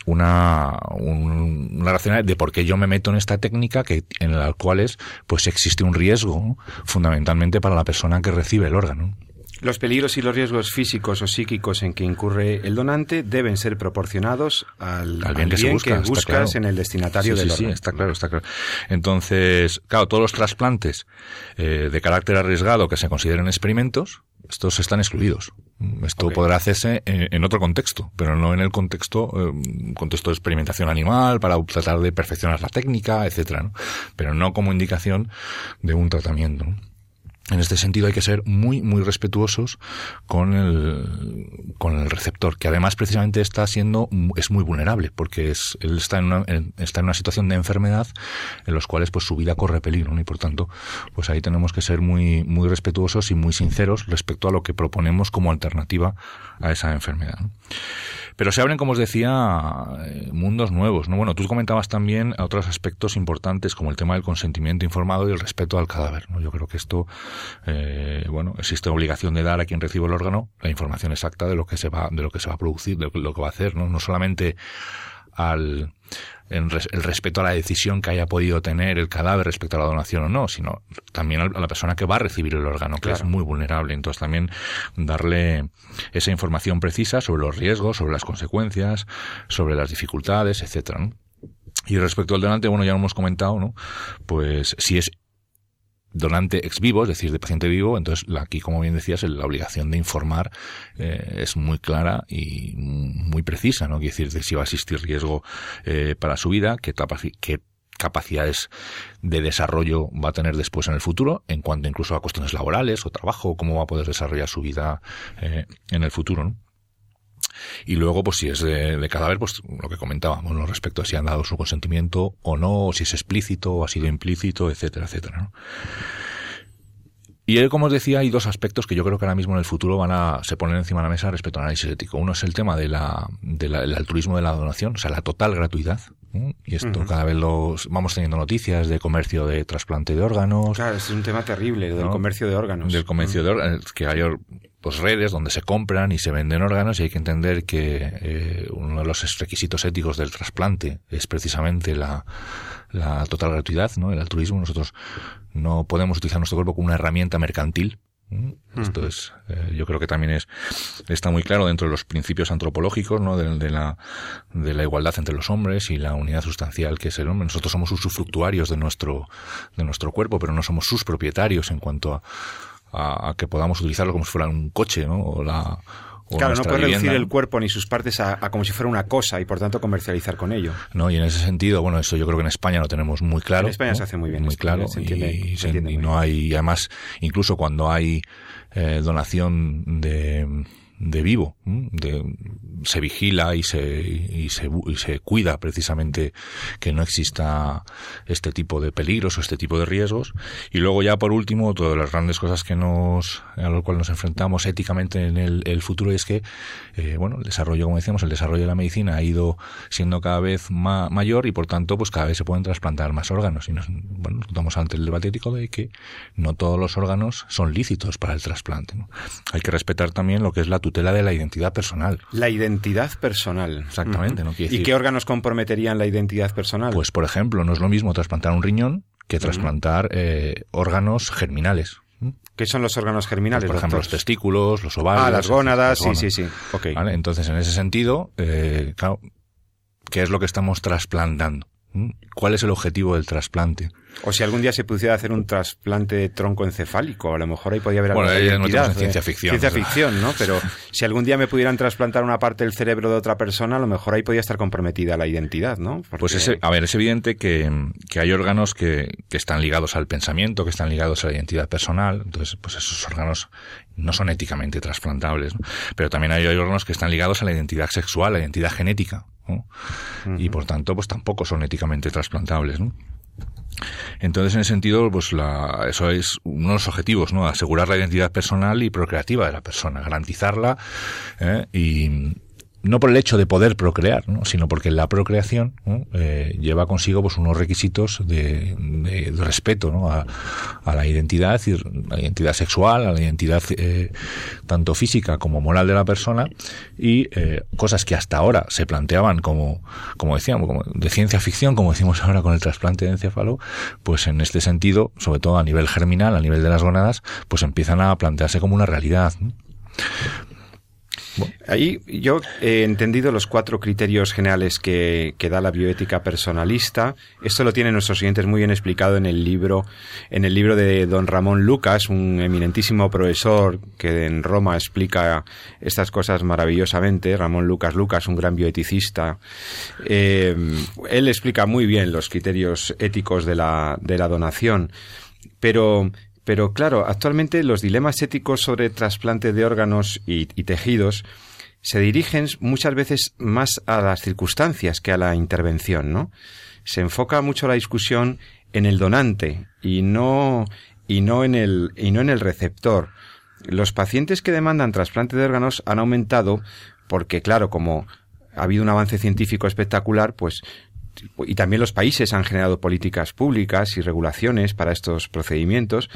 Una, una razonabilidad de por qué yo me meto en esta técnica que, en la cual pues existe un riesgo fundamentalmente para la persona que recibe el órgano. Los peligros y los riesgos físicos o psíquicos en que incurre el donante deben ser proporcionados al, bien, que, buscas en el destinatario del órgano. Sí, está claro, está claro. Entonces, claro, todos los trasplantes eh, de carácter arriesgado que se consideren experimentos, estos están excluidos. Esto podrá hacerse en, otro contexto, pero no en el contexto, eh, contexto de experimentación animal para tratar de perfeccionar la técnica, etcétera, ¿no? pero no como indicación de un tratamiento. En este sentido hay que ser muy, muy respetuosos con el, con el receptor, que además precisamente está siendo, es muy vulnerable, porque es, él está en una, está en una situación de enfermedad en los cuales pues su vida corre peligro, y por tanto, pues ahí tenemos que ser muy, muy respetuosos y muy sinceros respecto a lo que proponemos como alternativa a esa enfermedad. Pero se abren, como os decía, eh, mundos nuevos. ¿no? Bueno, tú comentabas también otros aspectos importantes como el tema del consentimiento informado y el respeto al cadáver. ¿no? Yo creo que esto, eh, bueno, existe obligación de dar a quien recibe el órgano la información exacta de lo que se va, de lo que se va a producir, de lo que va a hacer, ¿no? No solamente al el respeto a la decisión que haya podido tener el cadáver respecto a la donación o no, sino también a la persona que va a recibir el órgano, que es muy vulnerable. Entonces también darle esa información precisa sobre los riesgos, sobre las consecuencias, sobre las dificultades, etcétera. Y respecto al donante, bueno, ya lo hemos comentado, ¿no? Pues si es donante ex vivo, es decir, de paciente vivo, entonces aquí, como bien decías, la obligación de informar eh, es muy clara y muy precisa, ¿no? Quiere decir, de si va a existir riesgo eh, para su vida, qué, qué capacidades de desarrollo va a tener después en el futuro, en cuanto incluso a cuestiones laborales o trabajo, cómo va a poder desarrollar su vida eh, en el futuro, ¿no? Y luego, pues si es de, cadáver, pues lo que comentábamos, respecto a si han dado su consentimiento o no, si es explícito o ha sido implícito, etcétera, etcétera. Y como os decía, hay dos aspectos que yo creo que ahora mismo en el futuro van a se ponen encima de la mesa respecto al análisis ético. Uno es el tema de la, del altruismo de la donación, o sea, la total gratuidad. Y esto cada vez los vamos teniendo noticias de comercio de trasplante de órganos. Claro, es un tema terrible, del comercio de órganos. Del comercio de órganos, que hay pues redes donde se compran y se venden órganos y hay que entender que eh, uno de los requisitos éticos del trasplante es precisamente la, la total gratuidad, ¿no? El altruismo. Nosotros no podemos utilizar nuestro cuerpo como una herramienta mercantil. Esto es, eh, yo creo que también es, está muy claro dentro de los principios antropológicos, ¿no? De, la, de la igualdad entre los hombres y la unidad sustancial que es el hombre. Nosotros somos usufructuarios de nuestro, de nuestro cuerpo, pero no somos sus propietarios en cuanto a, a, que podamos utilizarlo como si fuera un coche, ¿no? O la, claro, no puede reducir el cuerpo ni sus partes a, como si fuera una cosa y por tanto comercializar con ello. No, y en ese sentido, bueno, eso yo creo que en España lo tenemos muy claro. En España se hace muy bien. Muy claro. y, no hay, además, incluso cuando hay eh, donación de de vivo, se vigila y se, y se, y se cuida precisamente que no exista este tipo de peligros o este tipo de riesgos. Y luego ya por último, todas las grandes cosas que nos, a lo cual nos enfrentamos éticamente en el, futuro es que, eh, bueno, el desarrollo, como decíamos, el desarrollo de la medicina ha ido siendo cada vez mayor y por tanto, pues cada vez se pueden trasplantar más órganos. Y nos, bueno, ante el debate ético de que no todos los órganos son lícitos para el trasplante. Hay que respetar también lo que es la tutela de la identidad personal. La identidad personal. Exactamente. ¿no? ¿Y qué órganos comprometerían la identidad personal? Pues, por ejemplo, no es lo mismo trasplantar un riñón que trasplantar eh, órganos germinales. ¿Qué son los órganos germinales? por ejemplo, los testículos, los ovarios. Ah, las gónadas, sí, sí, sí. Entonces, en ese sentido, eh, claro, ¿qué es lo que estamos trasplantando? ¿Cuál es el objetivo del trasplante? O si algún día se pudiera hacer un trasplante de tronco encefálico, a lo mejor ahí podría haber bueno, alguna no identidad, en ciencia ¿eh? ficción. Ciencia ficción, ¿no? Pero si algún día me pudieran trasplantar una parte del cerebro de otra persona, a lo mejor ahí podría estar comprometida la identidad, ¿no? Porque... Pues es, a ver, es evidente que, que hay órganos que, que, están ligados al pensamiento, que están ligados a la identidad personal, entonces pues esos órganos no son éticamente trasplantables, ¿no? pero también hay órganos que están ligados a la identidad sexual, a la identidad genética, ¿no? uh -huh. y por tanto pues tampoco son éticamente trasplantables, ¿no? Entonces, en ese sentido, pues eso es uno de los objetivos, ¿no? Asegurar la identidad personal y procreativa de la persona, garantizarla ¿eh? y, no por el hecho de poder procrear, ¿no? sino porque la procreación eh, lleva consigo pues unos requisitos de, de, respeto ¿no? a, a, la identidad, a la identidad sexual, a la identidad eh, tanto física como moral de la persona y eh, cosas que hasta ahora se planteaban como, como decíamos, como de ciencia ficción, como decimos ahora con el trasplante de encéfalo, pues en este sentido, sobre todo a nivel germinal, a nivel de las gónadas, pues empiezan a plantearse como una realidad. ¿no? Ahí yo he entendido los cuatro criterios generales que, que, da la bioética personalista. Esto lo tienen nuestros oyentes muy bien explicado en el libro, en el libro de don Ramón Lucas, un eminentísimo profesor que en Roma explica estas cosas maravillosamente. Ramón Lucas Lucas, un gran bioeticista. Eh, él explica muy bien los criterios éticos de la, de la donación. Pero pero claro, actualmente los dilemas éticos sobre trasplante de órganos y, tejidos se dirigen muchas veces más a las circunstancias que a la intervención, ¿no? Se enfoca mucho la discusión en el donante y no y no en el y no en el receptor. Los pacientes que demandan trasplante de órganos han aumentado porque claro, como ha habido un avance científico espectacular, pues y también los países han generado políticas públicas y regulaciones para estos procedimientos,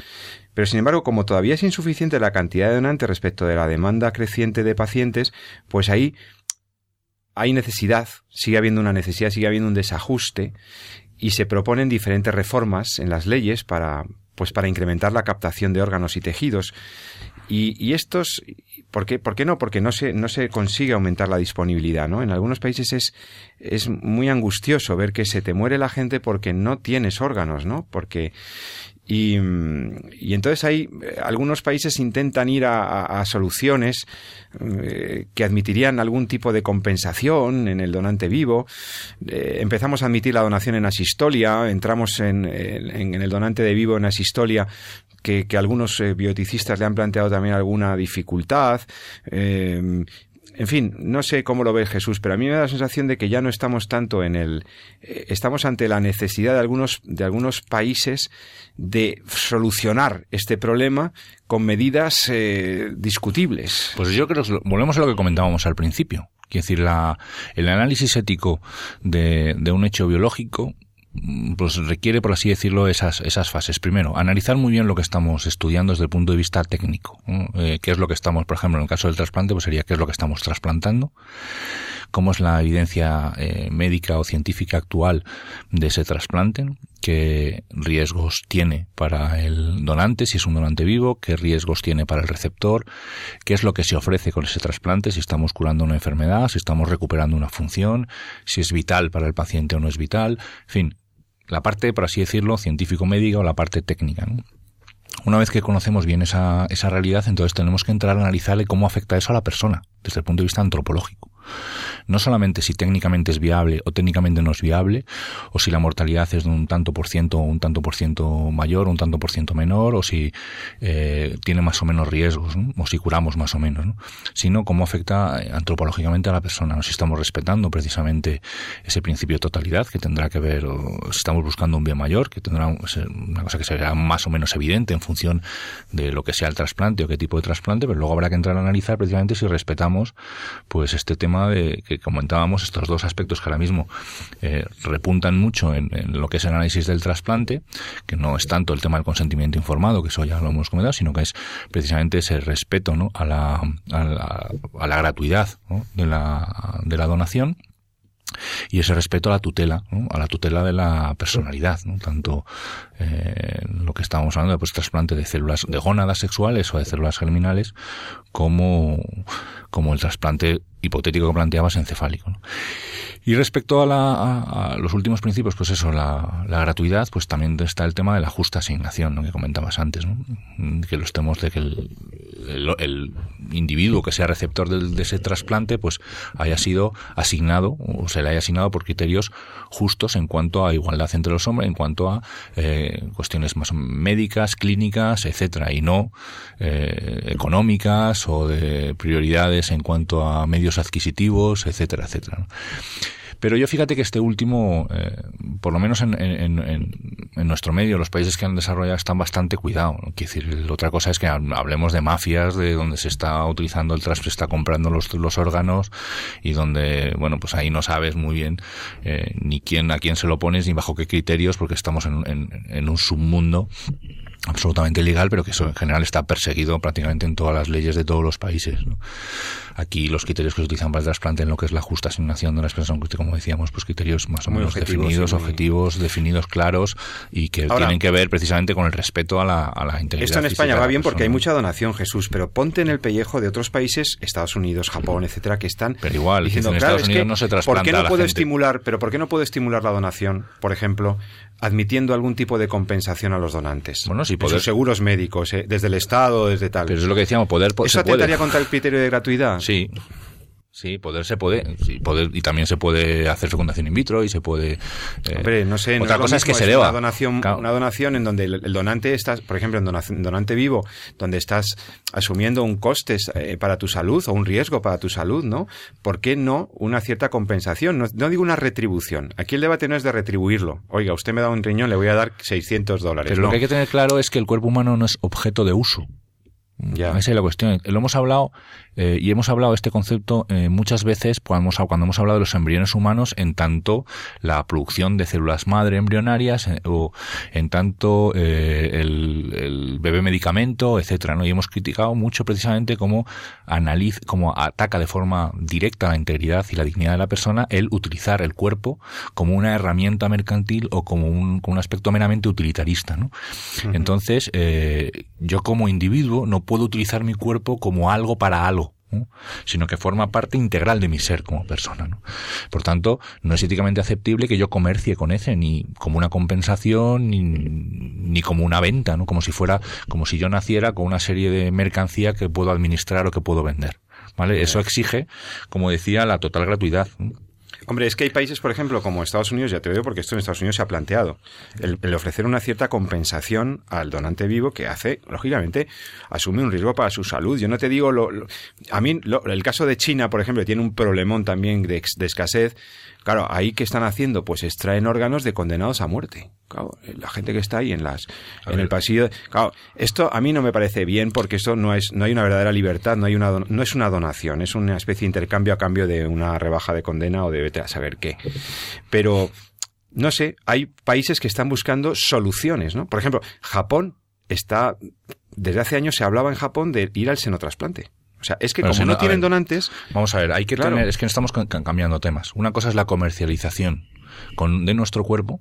pero sin embargo, como todavía es insuficiente la cantidad de donantes respecto de la demanda creciente de pacientes, pues ahí hay necesidad, sigue habiendo una necesidad, sigue habiendo un desajuste y se proponen diferentes reformas en las leyes para pues para incrementar la captación de órganos y tejidos. Y, y estos, ¿por qué, ¿por qué no? Porque no se, no se consigue aumentar la disponibilidad, ¿no? En algunos países es, es muy angustioso ver que se te muere la gente porque no tienes órganos, ¿no? Porque, y, y, entonces hay algunos países intentan ir a, a, a soluciones eh, que admitirían algún tipo de compensación en el donante vivo. Eh, empezamos a admitir la donación en asistolia, entramos en, en, en el donante de vivo en asistolia que, algunos eh, bioticistas le han planteado también alguna dificultad. Eh, en fin, no sé cómo lo ve Jesús, pero a mí me da la sensación de que ya no estamos tanto en el, eh, estamos ante la necesidad de algunos, de algunos países de solucionar este problema con medidas eh, discutibles. Pues yo creo que volvemos a lo que comentábamos al principio. Quiero decir, la, el análisis ético de, de un hecho biológico pues requiere, por así decirlo, esas, esas fases. Primero, analizar muy bien lo que estamos estudiando desde el punto de vista técnico. Eh, ¿Qué es lo que estamos, por ejemplo, en el caso del trasplante, pues sería qué es lo que estamos trasplantando? ¿Cómo es la evidencia eh, médica o científica actual de ese trasplante? ¿Qué riesgos tiene para el donante, si es un donante vivo? ¿Qué riesgos tiene para el receptor? ¿Qué es lo que se ofrece con ese trasplante? Si estamos curando una enfermedad, si estamos recuperando una función, si es vital para el paciente o no es vital. En fin, la parte, por así decirlo, científico-médica o la parte técnica. Una vez que conocemos bien esa, esa realidad, entonces tenemos que entrar a analizarle cómo afecta eso a la persona, desde el punto de vista antropológico. No solamente si técnicamente es viable o técnicamente no es viable, o si la mortalidad es de un tanto por ciento o un tanto por ciento mayor un tanto por ciento menor, o si eh, tiene más o menos riesgos, o si curamos más o menos, ¿no? sino cómo afecta antropológicamente a la persona, ¿no? si estamos respetando precisamente ese principio de totalidad que tendrá que ver, o si estamos buscando un bien mayor, que tendrá una cosa que será más o menos evidente en función de lo que sea el trasplante o qué tipo de trasplante, pero luego habrá que entrar a analizar precisamente si respetamos pues este tema de que comentábamos, estos dos aspectos que ahora mismo eh, repuntan mucho en, lo que es el análisis del trasplante, que no es tanto el tema del consentimiento informado, que eso ya lo hemos comentado, sino que es precisamente ese respeto ¿no? a, la, a, la, a la gratuidad de, la, de la donación y ese respeto a la tutela, a la tutela de la personalidad, ¿no? tanto eh, lo que estábamos hablando de pues, trasplante de células de gónadas sexuales o de células germinales, como, como el trasplante hipotético que planteabas encefálico. ¿no? Y respecto a, la, los últimos principios, pues eso, la, la, gratuidad, pues también está el tema de la justa asignación, ¿no? que comentabas antes, ¿no? que los temas de que el, el, individuo que sea receptor de, de, ese trasplante, pues haya sido asignado o se le haya asignado por criterios justos en cuanto a igualdad entre los hombres, en cuanto a eh, cuestiones más médicas, clínicas, etcétera, y no eh, económicas o de prioridades en cuanto a medios adquisitivos, etcétera, etcétera. Pero yo fíjate que este último, eh, por lo menos en, nuestro medio, los países que han desarrollado están bastante cuidados. ¿no? Decir, otra cosa es que hablemos de mafias, de donde se está utilizando el tras, se está comprando los, los órganos y donde, bueno, pues ahí no sabes muy bien eh, ni quién, a quién se lo pones ni bajo qué criterios, porque estamos en, un submundo absolutamente ilegal, pero que eso en general está perseguido prácticamente en todas las leyes de todos los países. ¿no? Aquí los criterios que se utilizan para el trasplante en lo que es la justa asignación de una expresión, como decíamos, pues criterios más o menos definidos, sí, objetivos, definidos, claros y que Ahora, tienen que ver precisamente con el respeto a la, a la integridad. Esto en España va bien porque hay mucha donación, Jesús, pero ponte en el pellejo de otros países, Estados Unidos, Japón, etcétera, que están pero igual, diciendo, en claro, Estados Unidos es que, no se trasplanta ¿por qué no a la puedo gente? estimular, pero por qué no puedo estimular la donación, por ejemplo, admitiendo algún tipo de compensación a los donantes? Bueno, En poder, sus seguros médicos, eh, desde el Estado, desde tal. pero es lo que decíamos, poder, ¿Eso se puede. atentaría contra el criterio de gratuidad? Sí. Sí, poder se puede, sí, poder y también se puede hacer fecundación in vitro y se puede. Eh, Hombre, no sé. No otra es lo cosa es que se deba. Una donación, Claro. una donación en donde el, el donante estás, por ejemplo, en donación- donante vivo, donde estás asumiendo un coste eh, para tu salud o un riesgo para tu salud, ¿no? ¿Por qué no una cierta compensación? No, no digo una retribución. Aquí el debate no es de retribuirlo. Oiga, usted me da un riñón, le voy a dar 600 dólares. Pero no. lo que hay que tener claro es que el cuerpo humano no es objeto de uso. Ya. Esa es la cuestión. Lo hemos hablado eh, y hemos hablado de este concepto eh, muchas veces cuando hemos, cuando hemos hablado de los embriones humanos en tanto la producción de células madre embrionarias eh, o en tanto eh, el, el bebé medicamento, etcétera, ¿no? Y hemos criticado mucho precisamente cómo analiza, cómo ataca de forma directa la integridad y la dignidad de la persona el utilizar el cuerpo como una herramienta mercantil o como un, como un aspecto meramente utilitarista, ¿no? Entonces, yo como individuo no puedo utilizar mi cuerpo como algo para algo. ¿No? sino que forma parte integral de mi ser como persona. ¿no? Por tanto, no es éticamente aceptable que yo comercie con ese, ni como una compensación, ni, ni como una venta, ¿no? como si fuera, como si yo naciera con una serie de mercancía que puedo administrar o que puedo vender. ¿Vale? Eso exige, como decía, la total gratuidad. Hombre, es que hay países, por ejemplo, como Estados Unidos, ya te digo porque esto en Estados Unidos se ha planteado, el, el ofrecer una cierta compensación al donante vivo que hace, lógicamente, asume un riesgo para su salud. Yo no te digo, lo, a mí, lo- el caso de China, por ejemplo, tiene un problemón también de escasez. Claro, ahí que están haciendo, pues extraen órganos de condenados a muerte. Claro, la gente que está ahí en las, A en ver. el pasillo. Claro, esto a mí no me parece bien porque esto no es, no hay una verdadera libertad, no hay una, no es una donación, es una especie de intercambio a cambio de una rebaja de condena o de vete a saber qué. Pero, no sé, hay países que están buscando soluciones, ¿no? Por ejemplo, Japón está, desde hace años se hablaba en Japón de ir al senotrasplante. O sea, es que Pero como si no, tienen ver. donantes, Vamos a ver, hay que Claro. tener, es que estamos ca- ca- cambiando temas. Una cosa es la comercialización con, de nuestro cuerpo,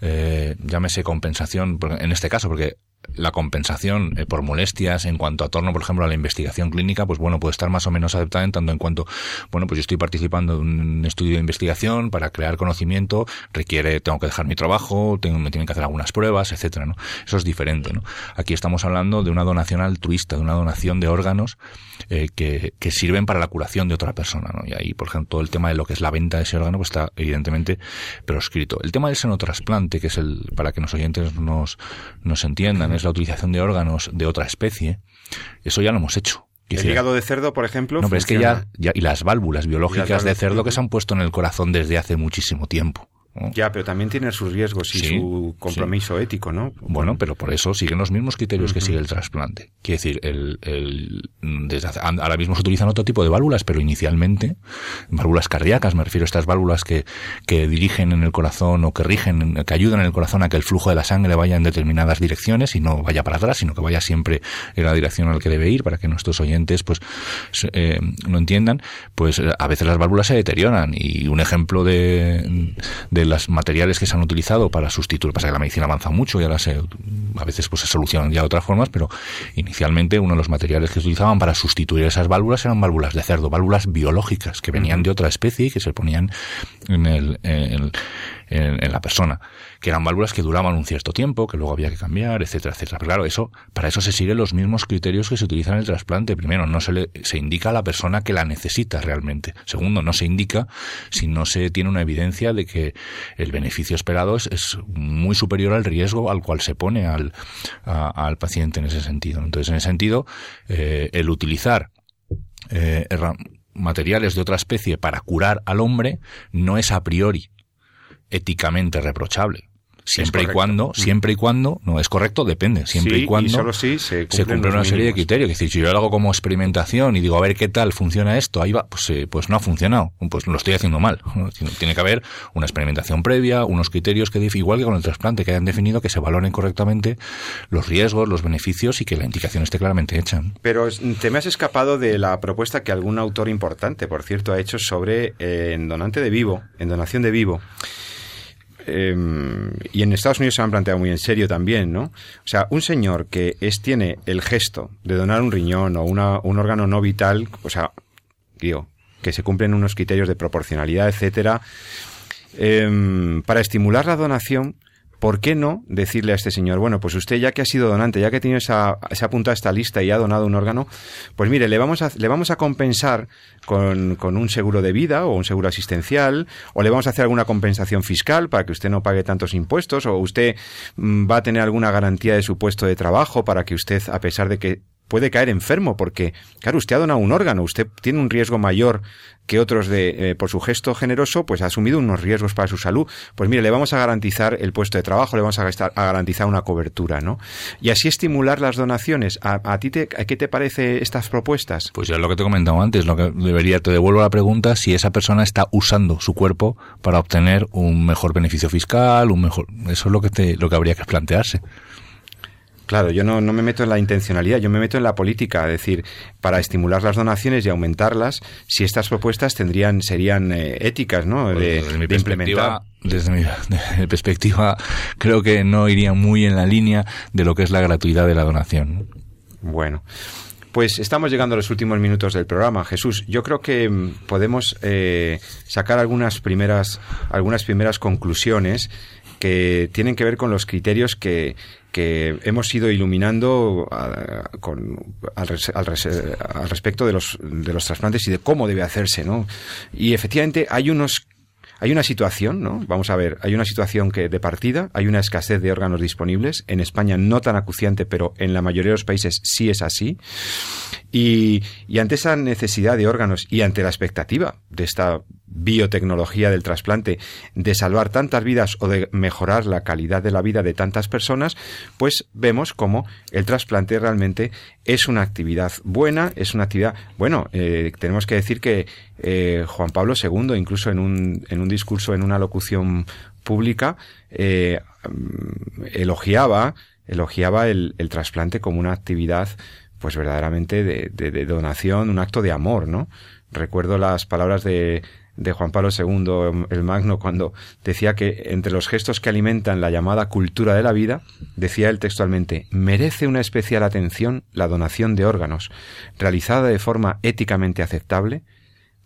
eh, llámese compensación, en este caso, porque la compensación eh, por molestias en cuanto a torno, por ejemplo, a la investigación clínica, pues bueno, puede estar más o menos aceptada en tanto en cuanto, bueno, pues yo estoy participando de un estudio de investigación para crear conocimiento, requiere, tengo que dejar mi trabajo, tengo, me tienen que hacer algunas pruebas, etcétera, ¿no? Eso es diferente, ¿no? Aquí estamos hablando de una donación altruista, de una donación de órganos eh, que, que sirven para la curación de otra persona, ¿no? Y ahí, por ejemplo, todo el tema de lo que es la venta de ese órgano, pues está evidentemente proscrito. El tema del senotrasplante, que es el, para que los oyentes nos, nos entiendan, es la utilización de órganos de otra especie, eso ya lo hemos hecho. el hígado de cerdo, por ejemplo, no, pero es que ya, ya, y las válvulas biológicas válvulas, de cerdo que se han puesto en el corazón desde hace muchísimo tiempo. Ya, pero también tiene sus riesgos y su compromiso ético, ¿no? Bueno, pero por eso siguen los mismos criterios que sigue el trasplante. Quiere decir, el, el, ahora mismo se utilizan otro tipo de válvulas, pero inicialmente, válvulas cardíacas, me refiero a estas válvulas que, que dirigen en el corazón o que rigen, que ayudan en el corazón a que el flujo de la sangre vaya en determinadas direcciones y no vaya para atrás, sino que vaya siempre en la dirección al que debe ir, para que nuestros oyentes pues eh, lo entiendan, pues a veces las válvulas se deterioran y un ejemplo de, de los materiales que se han utilizado para sustituir, pasa que la medicina avanza mucho y ahora se, a veces pues se solucionan ya de otras formas, pero inicialmente uno de los materiales que se utilizaban para sustituir esas válvulas eran válvulas de cerdo, válvulas biológicas que venían de otra especie y que se ponían en, el, en, en la persona que eran válvulas que duraban un cierto tiempo, que luego había que cambiar, etcétera, etcétera. Pero claro, eso, para eso se siguen los mismos criterios que se utilizan en el trasplante. Primero, no se le, se indica a la persona que la necesita realmente. Segundo, no se indica si no se tiene una evidencia de que el beneficio esperado es, muy superior al riesgo al cual se pone al, al paciente en ese sentido. Entonces, en ese sentido, eh, el utilizar eh, materiales de otra especie para curar al hombre no es a priori éticamente reprochable siempre y cuando, mm. siempre y cuando, no es correcto, depende, siempre y cuando solo se, cumple una serie de criterios. Es decir, si yo lo hago como experimentación y digo, a ver qué tal funciona esto, ahí va, pues, eh, pues no ha funcionado, pues lo estoy haciendo mal. Tiene que haber una experimentación previa, unos criterios que, igual que con el trasplante, que hayan definido que se valoren correctamente los riesgos, los beneficios y que la indicación esté claramente hecha. Pero te me has escapado de la propuesta que algún autor importante, por cierto, ha hecho sobre eh, en donante de vivo, en donación de vivo. Em, y en Estados Unidos se han planteado muy en serio también, ¿no? O sea, un señor que es, tiene el gesto de donar un riñón o una, un órgano no vital, o sea, digo, que se cumplen unos criterios de proporcionalidad, etcétera, em, para estimular la donación, ¿por qué no decirle a este señor, bueno, pues usted ya que ha sido donante, ya que tiene esa, se ha apuntado a esta lista y ha donado un órgano, pues mire, le vamos a, le vamos a compensar con, con, un seguro de vida o un seguro asistencial, o le vamos a hacer alguna compensación fiscal para que usted no pague tantos impuestos, o usted mm, va a tener alguna garantía de su puesto de trabajo para que usted, a pesar de que puede caer enfermo porque, claro, usted ha donado un órgano, usted tiene un riesgo mayor que otros de, eh, por su gesto generoso, pues ha asumido unos riesgos para su salud. Pues mire, le vamos a garantizar el puesto de trabajo, le vamos a, a garantizar una cobertura, ¿no? Y así estimular las donaciones. ¿A, ti te, qué te parece estas propuestas? Pues ya es lo que te he comentado antes, lo que debería, te devuelvo la pregunta, si esa persona está usando su cuerpo para obtener un mejor beneficio fiscal, un mejor, eso es lo que te, lo que habría que plantearse. Claro, yo no, no, me meto en la intencionalidad, yo me meto en la política, es decir, para estimular las donaciones y aumentarlas, si estas propuestas tendrían, serían eh, éticas, ¿no? Pues de, desde mi implementar. Desde mi, perspectiva, creo que no iría muy en la línea de lo que es la gratuidad de la donación. Bueno. Pues estamos llegando a los últimos minutos del programa. Jesús, yo creo que mm, podemos eh, sacar algunas primeras, algunas primeras conclusiones que tienen que ver con los criterios que, que hemos ido iluminando con, al, respecto de los, de los trasplantes y de cómo debe hacerse, ¿no? Y efectivamente hay unos hay una situación, ¿no? Vamos a ver, hay una situación que de partida, hay una escasez de órganos disponibles. En España no tan acuciante, pero en la mayoría de los países sí es así. Y, y ante esa necesidad de órganos y ante la expectativa de esta biotecnología del trasplante de salvar tantas vidas o de mejorar la calidad de la vida de tantas personas, pues vemos como el trasplante realmente es una actividad buena, es una actividad, bueno, eh, tenemos que decir que eh, Juan Pablo II, incluso en un, en un discurso, en una locución pública, eh, elogiaba, elogiaba el, trasplante como una actividad pues verdaderamente de, de, donación, un acto de amor, ¿no? Recuerdo las palabras de, de Juan Pablo II, el Magno, cuando decía que entre los gestos que alimentan la llamada cultura de la vida, decía él textualmente, merece una especial atención la donación de órganos, realizada de forma éticamente aceptable,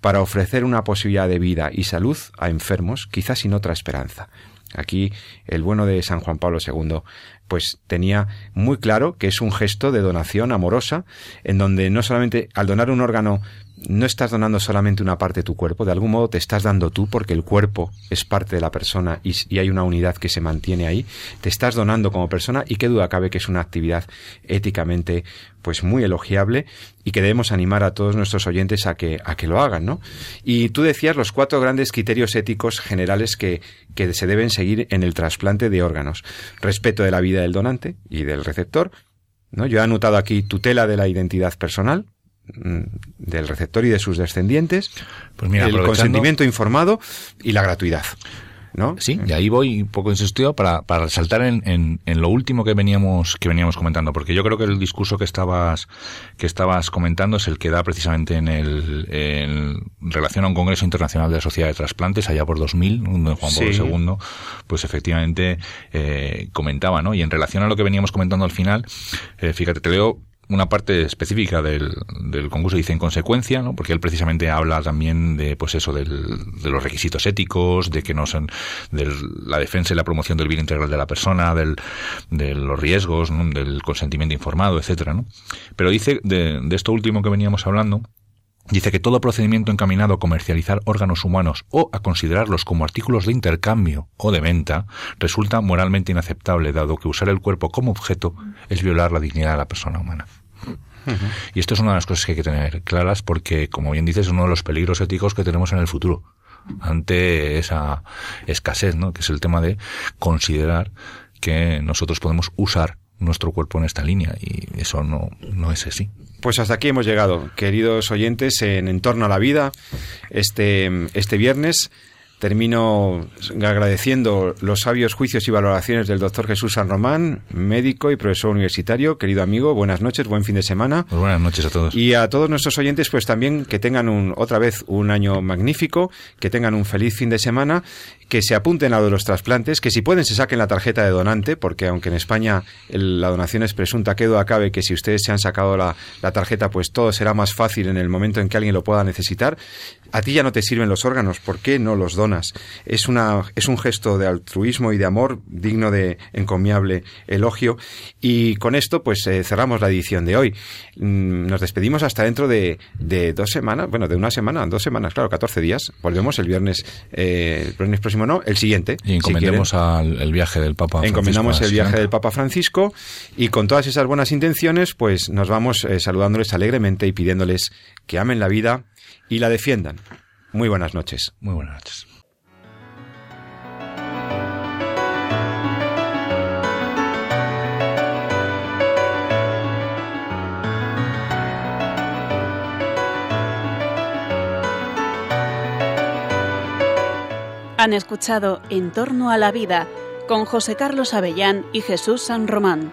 para ofrecer una posibilidad de vida y salud a enfermos, quizás sin otra esperanza. Aquí el bueno de San Juan Pablo II pues tenía muy claro que es un gesto de donación amorosa en donde no solamente al donar un órgano no estás donando solamente una parte de tu cuerpo, de algún modo te estás dando tú porque el cuerpo es parte de la persona y, hay una unidad que se mantiene ahí, te estás donando como persona y qué duda cabe que es una actividad éticamente pues muy elogiable y que debemos animar a todos nuestros oyentes a que, a que lo hagan, ¿no? Y tú decías los cuatro grandes criterios éticos generales que, que se deben seguir en el trasplante de órganos. Respeto de la vida del donante y del receptor, ¿no? Yo he anotado aquí tutela de la identidad personal, del receptor y de sus descendientes, pues mira, el consentimiento informado y la gratuidad. ¿no? Sí, y ahí voy un poco insistido para, para resaltar en, en, en, lo último que veníamos, que veníamos comentando, porque yo creo que el discurso que estabas, que estabas comentando es el que da precisamente en, el, en relación a un Congreso Internacional de la Sociedad de Trasplantes, allá por 2000, donde Juan Pablo sí. II, pues efectivamente eh, comentaba, ¿no? Y en relación a lo que veníamos comentando al final, eh, fíjate, te leo una parte específica del, del, concurso dice en consecuencia, ¿no? porque él precisamente habla también de pues eso del, de los requisitos éticos, de que no son de la defensa y la promoción del bien integral de la persona, del, de los riesgos, del consentimiento informado, etcétera, ¿no? Pero dice de, de esto último que veníamos hablando, Dice que todo procedimiento encaminado a comercializar órganos humanos o a considerarlos como artículos de intercambio o de venta resulta moralmente inaceptable, dado que usar el cuerpo como objeto es violar la dignidad de la persona humana. Uh -huh. Y esto es una de las cosas que hay que tener claras porque, como bien dices, es uno de los peligros éticos que tenemos en el futuro ante esa escasez, ¿no? que es el tema de considerar que nosotros podemos usar nuestro cuerpo en esta línea y eso no, no es así. Pues hasta aquí hemos llegado, queridos oyentes, en Entorno a la Vida, este, este viernes. Termino agradeciendo los sabios juicios y valoraciones del doctor Jesús San Román, médico y profesor universitario. Querido amigo, buenas noches, buen fin de semana. Pues buenas noches a todos. Y a todos nuestros oyentes, pues también que tengan un, otra vez un año magnífico, que tengan un feliz fin de semana, que se apunten a los trasplantes, que si pueden se saquen la tarjeta de donante, porque aunque en España el, la donación es presunta, que duda cabe que si ustedes se han sacado la, la tarjeta, pues todo será más fácil en el momento en que alguien lo pueda necesitar. A ti ya no te sirven los órganos, ¿por qué no los donas? Es, una, es un gesto de altruismo y de amor digno de encomiable elogio. Y con esto, pues eh, cerramos la edición de hoy. Mm, nos despedimos hasta dentro de, de, dos semanas, bueno, de una semana, dos semanas, claro, 14 días. Volvemos el viernes, eh, el viernes próximo no, el siguiente. Y encomendemos si al el viaje del Papa Francisco. Encomendamos el viaje del Papa Francisco y con todas esas buenas intenciones, pues nos vamos eh, saludándoles alegremente y pidiéndoles que amen la vida y la defiendan. Muy buenas noches. Muy buenas noches. Han escuchado En torno a la vida con José Carlos Avellán y Jesús San Román.